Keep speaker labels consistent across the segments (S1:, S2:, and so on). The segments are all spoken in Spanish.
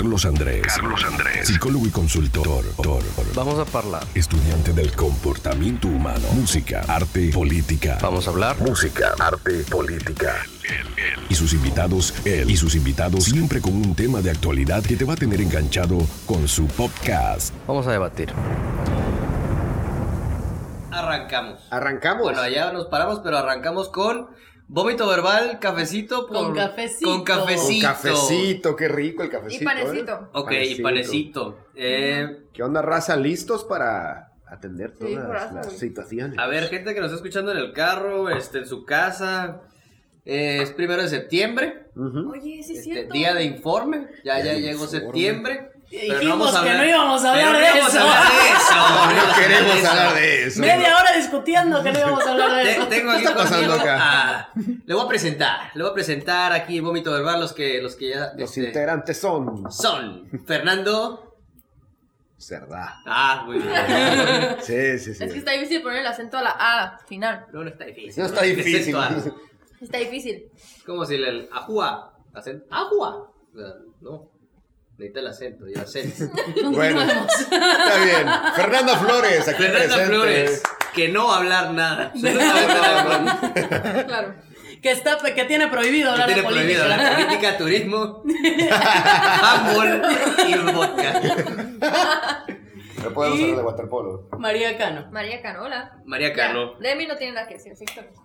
S1: Carlos Andrés. Carlos Andrés. Psicólogo y consultor.
S2: Vamos a hablar.
S1: Estudiante del comportamiento humano. Música, arte, política.
S2: Vamos a hablar.
S1: Música, arte, política. Y sus invitados, él y sus invitados, siempre con un tema de actualidad que te va a tener enganchado con su podcast.
S2: Vamos a debatir.
S3: Arrancamos.
S4: Arrancamos.
S3: Bueno, allá nos paramos, pero arrancamos con vómito verbal, cafecito. por-
S5: Con cafecito.
S3: Con cafecito.
S4: Cafecito, qué rico el cafecito.
S6: Y panecito.
S4: ¿eh?
S3: Ok, y panecito. Eh,
S4: ¿Qué onda, raza? ¿Listos para atender todas
S6: Sí,
S4: las situaciones?
S3: a ver, gente que nos está escuchando en el carro, este, en su casa. eh, es primero de septiembre.
S6: Oye, sí es
S3: este,
S6: cierto.
S3: día de informe. Ya, ya llegó
S4: informe.
S3: septiembre. No
S5: Dijimos
S3: vamos a
S5: que no íbamos a hablar de eso.
S3: hablar de eso.
S4: No, queremos hablar de eso.
S5: Media hora discutiendo que no íbamos a hablar de eso.
S3: Tengo aquí
S4: está pasando acá?
S3: a- le voy a presentar, le voy a presentar aquí en Vómito Verbal los que, los que ya
S4: Los
S3: este,
S4: integrantes son
S3: son Fernando.
S4: Cerda.
S3: Ah, muy bien.
S4: Sí, sí, sí.
S6: Es que está difícil poner el acento a la A final.
S3: No, no está difícil.
S4: No está
S3: ¿Qué es
S4: difícil.
S6: Está difícil.
S3: Como si el ajua, acento, ajua. O sea, No, necesita el acento y el acento.
S4: Bueno, está bien. Fernanda Flores, aquí
S3: Fernanda
S4: presente.
S3: Flores, que no hablar nada.
S6: Claro.
S5: Que, está, que tiene prohibido hablar
S3: tiene
S5: de
S3: prohibido
S5: política.
S3: la política, turismo, handball y vodka.
S4: No podemos
S5: Y-
S4: hablar de waterpolo.
S5: María Cano.
S6: María Canola.
S3: María Cano.
S6: De mí no tiene nada que decir, sí.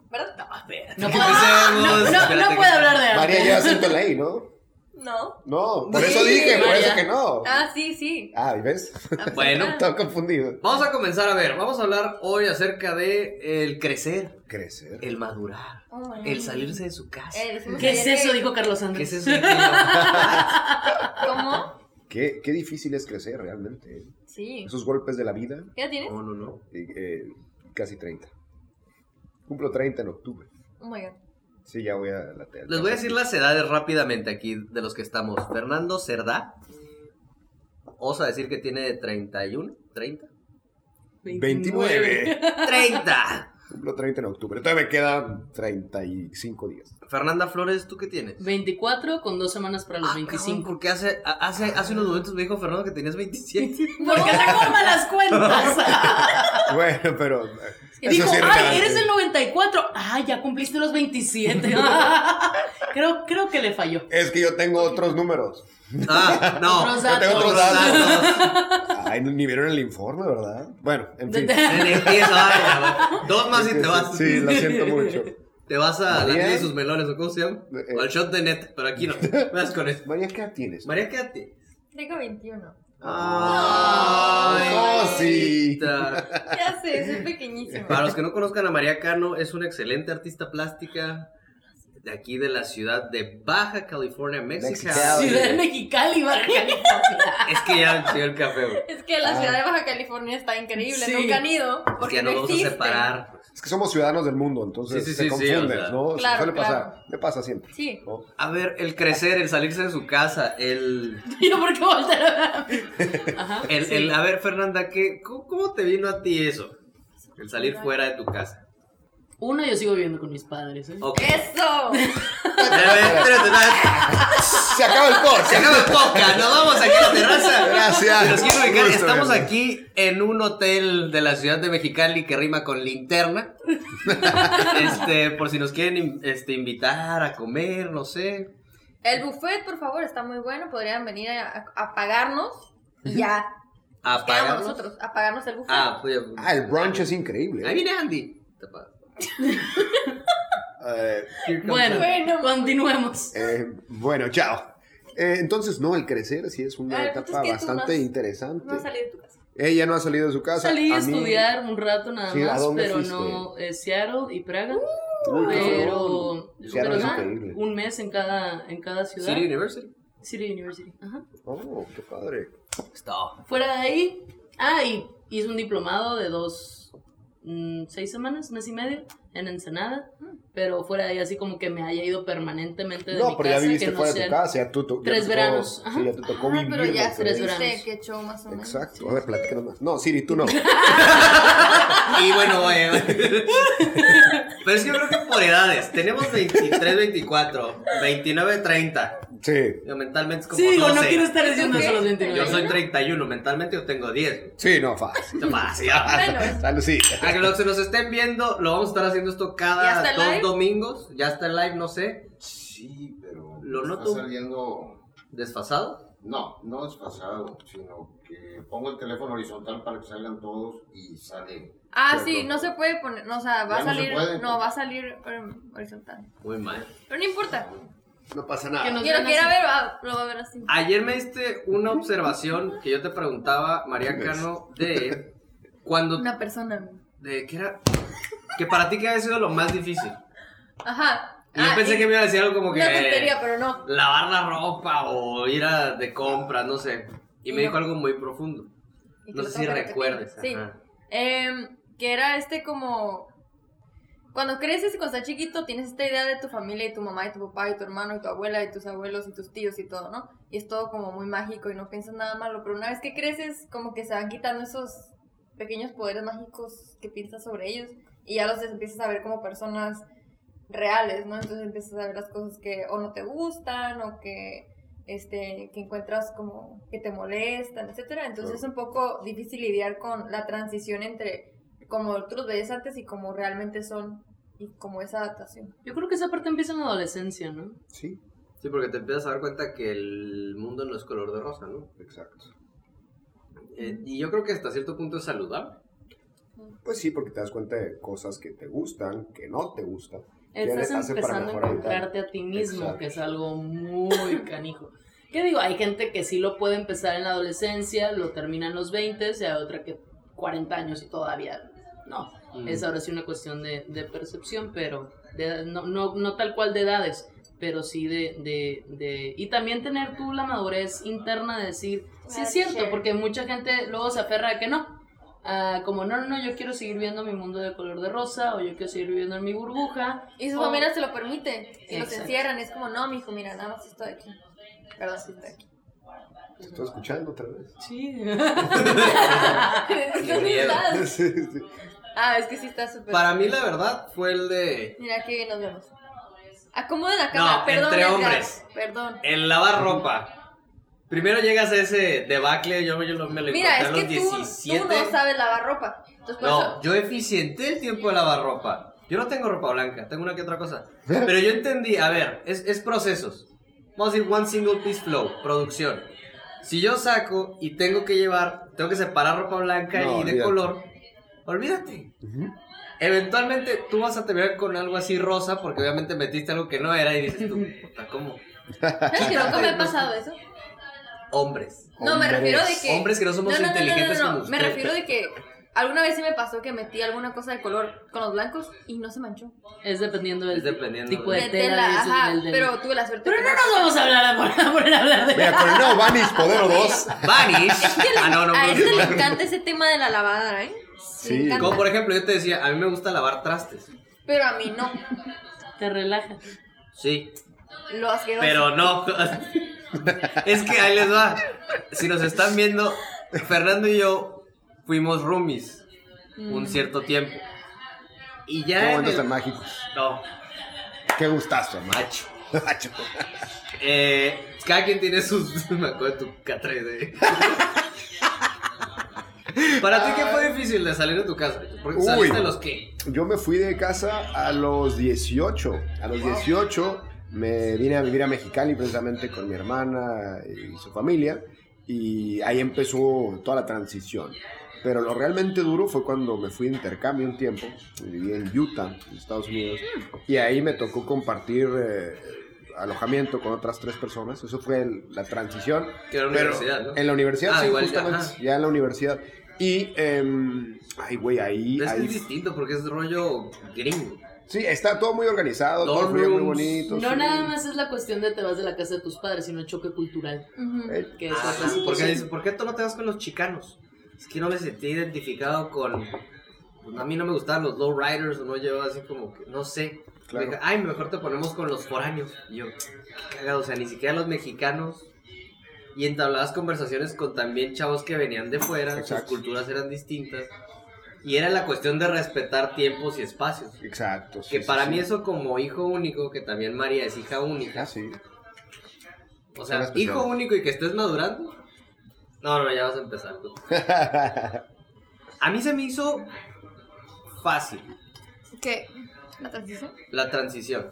S6: ¿verdad?
S5: No, puede- no, no,
S3: Espérate
S5: no puede hablar de arte.
S4: María lleva acento en la I, ¿no?
S6: No.
S4: No, por
S6: Sí,
S4: eso dije, por eso que no.
S6: Ah, sí, sí.
S4: Ah, ¿y ¿ves?
S3: Bueno,
S4: Estaba confundido.
S3: vamos a comenzar a ver. Vamos a hablar hoy acerca de el crecer,
S4: Crecer.
S3: el madurar,
S6: Oh,
S3: el salirse de su casa.
S6: Eh,
S5: ¿Qué es eso? Dijo Carlos
S3: ¿Qué
S5: Andrés.
S3: es eso?
S6: ¿Cómo?
S4: Qué, qué difícil es crecer realmente. ¿eh?
S6: Sí.
S4: Esos golpes de la vida,
S6: ¿Qué edad tienes?
S3: No, no, no.
S4: eh, eh, casi 30. Cumplo 30 en octubre.
S6: Oh my god.
S4: Sí, ya voy a la tele.
S3: Les voy a decir las edades rápidamente aquí de los que estamos. Fernando Cerdá. Osa decir que tiene 31, 30.
S4: 29.
S3: 30.
S4: Cumplo 30 en octubre. Todavía me quedan 35 días.
S3: Fernanda Flores, ¿tú qué tienes?
S5: 24 con dos semanas para los
S3: Ah, cabrón,
S5: 25.
S3: porque hace, hace, hace unos momentos me dijo Fernando que tenías 27.
S5: Porque se forman las cuentas.
S4: Bueno, pero. Eh, eso
S5: Dijo,
S4: sí
S5: ay, eres el 94. Ah, ya cumpliste los 27. creo, creo que le falló.
S4: Es que yo tengo otros números.
S3: Ah, no.
S5: Otros
S4: Yo tengo otros
S5: datos.
S4: datos. Ay, ni vieron el informe, ¿verdad? Bueno, en fin.
S3: Vaya, Dos más y te vas.
S4: Sí, lo siento mucho.
S3: Te vas a la
S4: María.
S3: tía de sus melones, ¿o cómo se llama?
S4: Eh,
S3: O al shot de net, pero aquí no. Vas con eso.
S4: María, ¿qué edad tienes?
S3: María, quédate.
S6: Tengo 21.
S3: Ay,
S4: sí.
S6: Ya sé, soy pequeñísima.
S3: Para los que no conozcan a María Cano, es una excelente artista plástica de aquí de la ciudad de Baja California, México.
S5: Ciudad de Mexicali, Baja California.
S3: Es que ya el café, güey.
S6: Es que la ciudad de Baja California está increíble.
S5: Sí.
S6: Nunca han ido.
S3: Es
S6: Porque
S3: que ya
S6: no
S3: nos vamos a separar.
S4: Es que somos ciudadanos del mundo, entonces
S3: Sí, sí,
S4: se
S3: sí, sí,
S4: confunden,
S3: o sea.
S4: ¿no?
S6: Claro,
S4: Suele pasar.
S6: claro.
S4: Me pasa siempre.
S6: Sí.
S4: ¿no?
S3: A ver, el crecer, el salirse de su casa, el...
S5: Yo, ¿por qué voltear a ver a mí? Ajá.
S3: el,
S5: sí.
S3: el- a ver, Fernanda, ¿qué, cómo, cómo te vino a ti eso? El salir fuera de tu casa.
S5: Uno, yo sigo viviendo con mis padres. ¿eh?
S3: Ok.
S6: ¡Eso!
S4: Se acaba el corte.
S3: Se acaba el podcast, nos vamos aquí a la terraza.
S4: Gracias. Gusto,
S3: estamos
S4: verlo.
S3: aquí en un hotel de la ciudad de Mexicali que rima con linterna. Este, por si nos quieren in- este, invitar a comer, no sé.
S6: El buffet, por favor, está muy bueno. Podrían venir a, a- pagarnos y ya.
S3: A pagarnos.
S6: nosotros, a pagarnos el buffet.
S3: Ah, pues,
S4: Ah, el brunch es increíble.
S3: Ahí
S4: ¿eh?
S3: viene Andy. Te pa-
S5: Bueno.
S6: Bueno.
S5: continuemos.
S4: eh, bueno, chao. Eh, entonces, no, el crecer sí es una
S6: pues
S4: etapa
S6: es que
S4: bastante
S6: no has-
S4: interesante.
S6: No has salido de tu casa.
S4: Ella no ha salido de su casa.
S5: Salí a
S4: a mí-
S5: estudiar un rato nada
S4: Sí, ¿a
S5: más, pero
S4: fuiste?
S5: no eh, Seattle y Praga.
S4: Qué
S5: pero.
S4: Seattle
S5: pero nada, un mes en cada en cada ciudad.
S3: City University.
S5: City University. Ajá.
S4: Oh, qué padre.
S3: Stop.
S5: Fuera de ahí, ah, y hice un diplomado de dos, mm, seis semanas, mes y medio, en Ensenada, pero fuera de ahí así como que me haya ido permanentemente de mi
S4: No, pero ya viviste
S5: que no
S4: fuera de tu casa, ya tú, tú- ya
S5: Tres
S4: tocó-
S5: veranos, ajá.
S4: Sí, ya te tocó
S6: Ah,
S4: vivir.
S6: pero ya
S5: Tres veranos.
S6: qué show más o menos.
S4: Exacto, a ver, platícanos más. No, Siri, tú no.
S3: Y bueno, eh, pero es que yo creo que por edades. Tenemos 23, 24, 29, 30.
S4: Sí.
S3: Yo mentalmente es como
S5: Sí, digo,
S3: 12.
S5: no quiero estar diciendo eso a los 29.
S3: Yo soy 31, mentalmente yo tengo 10.
S4: Sí, no, fácil.
S3: Fácil.
S6: Bueno,
S4: sí.
S3: A que los que nos estén viendo, lo vamos a estar haciendo esto
S6: ¿Ya
S3: cada
S6: está
S3: dos
S6: live?
S3: domingos. Ya está el live, no sé.
S7: Sí, pero
S3: Lo
S7: está
S3: noto.
S7: saliendo,
S3: ¿Desfasado?
S7: no, no desfasado, sino que pongo el teléfono horizontal para que salgan todos y sale.
S6: Ah, sí, no se puede poner, no, o sea, va a
S7: Ya no se
S6: salir,
S7: puede.
S6: no, va a salir um, horizontal.
S3: Muy mal.
S6: Pero no importa.
S4: No pasa
S5: Que
S4: nada.
S5: nos vean
S6: quiera
S5: así.
S6: ver, va- lo va a ver así.
S3: Ayer me diste una observación que yo te preguntaba, María Cano, de cuando.
S6: Una persona.
S3: de que era. Que para ti, ¿qué había sido lo más difícil?
S6: Ajá.
S3: Y yo
S6: Ah,
S3: pensé
S6: y-
S3: que me iba a decir algo como que.
S6: Una tontería, pero no.
S3: Lavar la ropa o ir a de compras, no sé. Y me
S6: No.
S3: dijo algo muy profundo.
S6: Que
S3: No sé si
S6: que
S3: recuerdes.
S6: Sí. Em, que era este como... Cuando creces y cuando estás chiquito tienes esta idea de tu familia y tu mamá y tu papá y tu hermano y tu abuela y tus abuelos y tus tíos y todo, ¿no? Y es todo como muy mágico y no piensas nada malo, pero una vez que creces como que se van quitando esos pequeños poderes mágicos que piensas sobre ellos y ya los empiezas a ver como personas reales, ¿no? Entonces empiezas a ver las cosas que o no te gustan o que este que encuentras como que te molestan, etcétera. Entonces es un poco difícil lidiar con la transición entre como tú los ves antes y como realmente son y como esa adaptación.
S5: Yo creo que esa parte empieza en la adolescencia, ¿no?
S4: Sí,
S3: Sí, porque te empiezas a dar cuenta que el mundo no es color de rosa, ¿no?
S4: exacto.
S3: Eh, y yo creo que hasta cierto punto es saludable.
S4: Pues sí, porque te das cuenta de cosas que te gustan, que no te gustan. ¿Qué
S5: Estás empezando a encontrarte a ti mismo,
S4: Exacto.
S5: que es algo muy canijo. ¿Qué digo? Hay gente que sí lo puede empezar en la adolescencia, lo termina en los 20 y hay otra que 40 años y todavía no.
S3: Mm.
S5: Es ahora sí una cuestión de, de percepción, pero de- no, no, no tal cual de edades, pero sí de, de, de... Y también tener tú la madurez interna de decir, sí es cierto, porque mucha gente luego se aferra a que no. Ah, como no, no, no, yo quiero seguir viendo mi mundo de color de rosa o yo quiero seguir viviendo en mi burbuja.
S6: Y su
S5: o-
S6: familia se lo permite. Si los encierran, es como, no, mijo, mira, nada más estoy aquí. Perdón, sí estoy aquí.
S4: ¿Te estoy escuchando otra vez?
S5: Sí.
S4: Sí, sí.
S6: Ah, es que sí está súper.
S3: Para mí, la verdad, fue el de.
S6: Mira, aquí nos vemos. Acomoden la cámara,
S3: No,
S6: perdón.
S3: entre
S6: Edgar,
S3: hombres.
S6: Perdón.
S3: El lavar ropa. Primero llegas a ese debacle, yo, yo lo- me lo
S6: Mira, es
S3: a
S6: que
S3: los
S6: tú,
S3: 17.
S6: tú no sabes lavar ropa. Entonces,
S3: No,
S6: eso.
S3: yo eficienté el tiempo de lavar ropa. Yo no tengo ropa blanca, tengo una que otra cosa. Pero yo entendí, a ver, es, es procesos. Vamos a decir one single piece flow, producción. Si yo saco y tengo que llevar, tengo que separar ropa blanca
S4: No,
S3: y de
S4: olvídate.
S3: color, olvídate. Eventualmente tú vas a terminar con algo así rosa porque obviamente metiste algo que no era y dices tú, puta, ¿cómo?
S6: ¿Sabes que nunca me ha pasado eso?
S3: Hombres.
S6: No, me refiero de que.
S3: Hombres que no somos
S6: no, no, no,
S3: inteligentes
S6: no, no, no,
S3: como
S6: Me refiero de que. Alguna vez sí me pasó que metí alguna cosa de color con los blancos y no se manchó.
S5: Es dependiendo del
S3: Es dependiendo
S5: tipo
S3: de-
S5: de tela.
S6: ajá,
S5: del- del-
S6: pero tuve la suerte
S5: Pero no nos vamos a hablar a poner, a hablar de...
S4: Mira, con el nuevo Vanish Podero 2.
S3: Vanish.
S6: Es que le-
S3: ah, no, no,
S6: a
S3: no,
S6: este
S3: no.
S6: le encanta ese tema de la lavada, ¿eh?
S4: Sí.
S3: Como por ejemplo, yo te decía, a mí me gusta lavar trastes.
S6: Pero a mí no.
S5: Te relaja.
S3: Sí,
S6: Lo asqueroso.
S3: pero no. es que ahí les va. Si nos están viendo, Fernando y yo fuimos roomies un cierto tiempo. Y
S4: Qué
S3: ya. en
S4: momentos
S3: el-
S4: tan mágicos.
S3: No,
S4: Qué gustazo,
S3: macho.
S4: Macho.
S3: Eh, cada quien tiene sus. Me acuerdo de tu K3D. Para ti, ¿qué fue difícil de salir de tu casa? Porque
S4: Uy.
S3: saliste a los qué?
S4: Yo me fui de casa a los 18. A los 18 me vine a vivir a Mexicali precisamente con mi hermana y su familia. Y ahí empezó toda la transición. Pero lo realmente duro fue cuando me fui de intercambio un tiempo. Viví en Utah, en Estados Unidos. Y ahí me tocó compartir eh, alojamiento con otras tres personas. Eso fue el- la transición.
S3: Que era universidad, ¿no?
S4: En la universidad,
S3: Ah,
S4: sí,
S3: igual,
S4: justamente.
S3: ajá.
S4: Ya en la universidad. Y, em, ay, güey, ahí.
S3: Es que
S4: ahí
S3: es distinto porque es rollo gringo.
S4: Sí, está todo muy organizado, todo frío, muy
S3: rooms.
S4: bonito.
S5: No
S4: sí.
S5: nada más es la cuestión de te vas de la casa de tus padres, sino el choque cultural.
S6: Ujú.
S4: Eh,
S5: Que es
S3: Ah,
S5: otra
S3: ¿por qué,
S5: situación.
S3: dice, ¿por qué tú no te vas con los chicanos? Es que no me sentí identificado con pues, a mí no me gustaban los low riders o no llevaba así como que, no sé.
S4: Claro.
S3: Me Ay, mejor te ponemos con los foráneos. Y yo, qué cagado, o sea, ni siquiera los mexicanos. Y entablabas conversaciones con también chavos que venían de fuera,
S4: Exacto.
S3: sus culturas eran distintas. Y era la cuestión de respetar tiempos y espacios.
S4: Exacto. sí,
S3: Que
S4: sí,
S3: para
S4: sí.
S3: mí eso como hijo único, que también María es hija única.
S4: Ah, sí.
S3: O
S4: Son
S3: sea, hijo único y que estés madurando. No, no, ya vas a empezar. A mí se me hizo fácil
S6: ¿Qué? ¿La transición?
S3: la transición.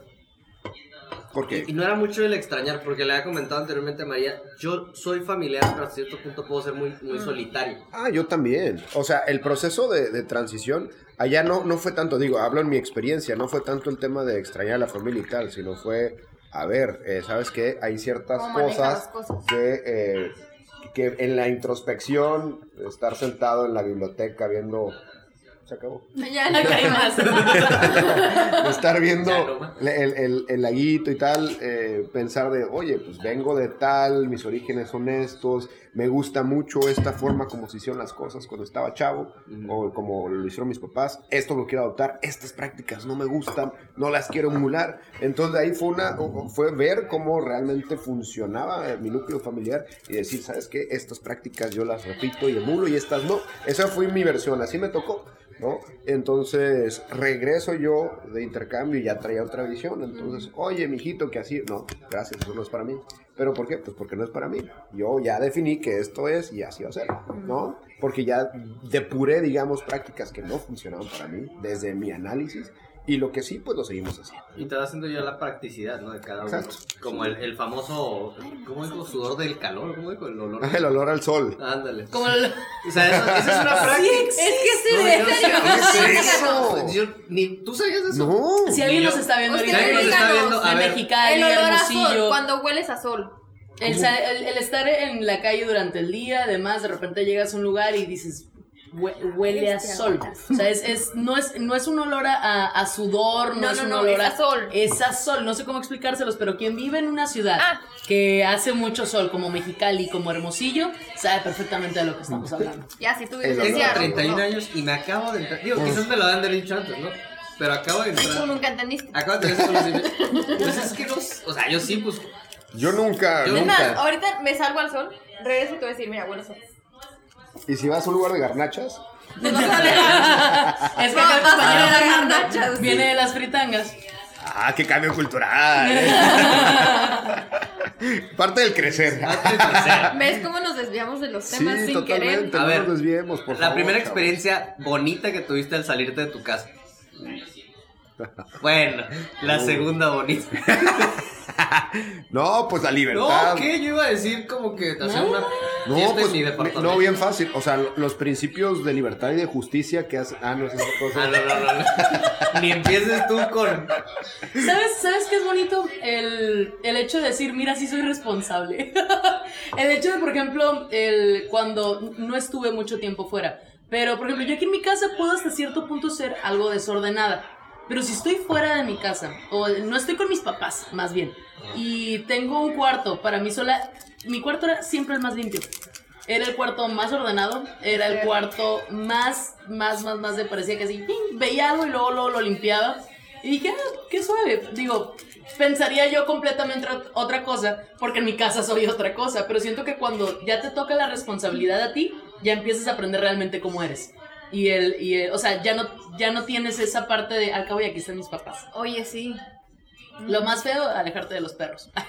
S4: ¿Por qué?
S3: Y no era mucho el extrañar, porque le había comentado anteriormente a María, yo soy familiar, pero hasta cierto punto puedo ser muy, muy solitario.
S4: Ah, yo también. O sea, el proceso de, de transición, allá no, no fue tanto, digo, hablo en mi experiencia, no fue tanto el tema de extrañar a la familia y tal, sino fue, a ver, eh, ¿sabes qué? Hay ciertas
S6: ¿Cómo manejas
S4: cosas,
S6: las cosas?
S4: que, eh, que en la introspección, estar sentado en la biblioteca viendo... Se acabó.
S6: Ya,
S5: No hay más.
S4: estar viendo
S3: Ya no más.
S4: el, el- el laguito y tal, eh, pensar de, oye, pues vengo de tal, mis orígenes son estos, me gusta mucho esta forma como se hicieron las cosas cuando estaba chavo, o como lo hicieron mis papás, esto lo quiero adoptar, estas prácticas no me gustan, no las quiero emular. Entonces de ahí fue, una, fue ver cómo realmente funcionaba eh, mi núcleo familiar y decir, ¿sabes qué? Estas prácticas yo las repito y emulo y estas no. Esa fue mi versión, así me tocó. ¿No? Entonces regreso yo de intercambio y ya traía otra visión. Entonces, oye, mijito, que así. No, gracias, eso no es para mí. ¿Pero por qué? Pues porque no es para mí. Yo ya definí que esto es y así va a ser, ¿no? Porque ya depuré, digamos, prácticas que no funcionaban para mí desde mi análisis y lo que sí, pues lo seguimos haciendo.
S3: Y te va haciendo ya la practicidad, ¿no? De cada uno.
S4: Exacto.
S3: Como el, el famoso, ¿cómo dijo? Sudor del calor, ¿cómo dijo? El olor.
S4: El olor al sol.
S3: Ándale.
S5: Como el-
S3: O sea, eso, esa es una práctica.
S6: Es que se
S3: No,
S6: ve
S4: ¿Qué es eso?
S3: Yo, ni, ¿Tú sabías de eso?
S4: No.
S5: si alguien nos está viendo ahorita,
S3: nos está viendo, a
S5: de
S3: ver.
S5: Mexicali,
S6: El olor a sol, cuando hueles a sol.
S5: el, el- el estar en la calle durante el día, además, de repente llegas a un lugar y dices, "Hue- huele a
S6: Este
S5: sol.
S6: aguantas.
S5: O sea, es, es- no, es, no es un olor a, a- a sudor, no,
S6: No,
S5: es
S6: no,
S5: un
S6: no,
S5: olor
S6: es a sol.
S5: Es a sol, no sé cómo explicárselos, pero quien vive en una ciudad
S6: Ah.
S5: que hace mucho sol, como Mexicali, como Hermosillo, sabe perfectamente de lo que estamos hablando.
S6: Ya, si tú vives en
S3: Tengo
S4: olor.
S6: Seattle,
S3: 31
S6: no.
S3: años y me acabo de entrar. Digo, quizás me lo han de dicho antes, ¿no? Pero acabo de
S6: Tú
S3: entrar.
S6: nunca entendiste.
S3: Acabo de conocimiento. Pues es que no. O sea, yo sí, pues.
S4: Yo nunca,
S3: Yo
S6: Es más,
S4: nunca.
S6: ahorita me salgo al sol, regreso y te voy a decir, mira, a sol.
S4: Y si vas a un lugar de garnachas,
S5: Es que acá el
S6: a
S5: compañero
S6: ver
S5: Fernando
S6: garnachas.
S5: viene de las fritangas.
S4: ah, qué cambio cultural. Parte del crecer.
S6: ¿Ves cómo nos desviamos de los
S4: Sí,
S6: temas sin querer?
S4: totalmente.
S3: A
S4: No
S3: ver,
S4: nos desviemos, por
S3: La
S4: favor,
S3: primera
S4: chavos.
S3: experiencia bonita que tuviste al salirte de tu casa. Bueno, la segunda bonita.
S4: No, pues la
S3: No,
S4: libertad.
S3: ¿qué? Yo iba a decir como que hacer una
S4: No,
S3: fiesta
S4: pues,
S3: en mi departamento.
S4: no, bien fácil. O sea, los principios de libertad y de justicia que hacen. Ah, no, es esa cosa.
S3: Ah, no, no, no, no. Ni empieces tú con.
S5: ¿Sabes, ¿Sabes qué es bonito? El, el hecho de decir, mira, sí soy responsable. el hecho de, por ejemplo, el, cuando no estuve mucho tiempo fuera. Pero, por ejemplo, yo aquí en mi casa puedo hasta cierto punto ser algo desordenada. Pero si estoy fuera de mi casa, o no estoy con mis papás, más bien, y tengo un cuarto para mí sola, mi cuarto era siempre el más limpio. Era el cuarto más ordenado, era el cuarto más, más, más, más de parecía que así, ¡ping! veía algo y luego, luego lo limpiaba. Y dije, ah, qué suave. Digo, pensaría yo completamente ot- otra cosa, porque en mi casa soy otra cosa, pero siento que cuando ya te toca la responsabilidad a ti, ya empiezas a aprender realmente cómo eres. Y el, y el- o sea, ya no, ya no tienes esa parte de, al cabo y aquí están mis papás.
S6: Oye, sí.
S5: Lo más feo, alejarte de los perros.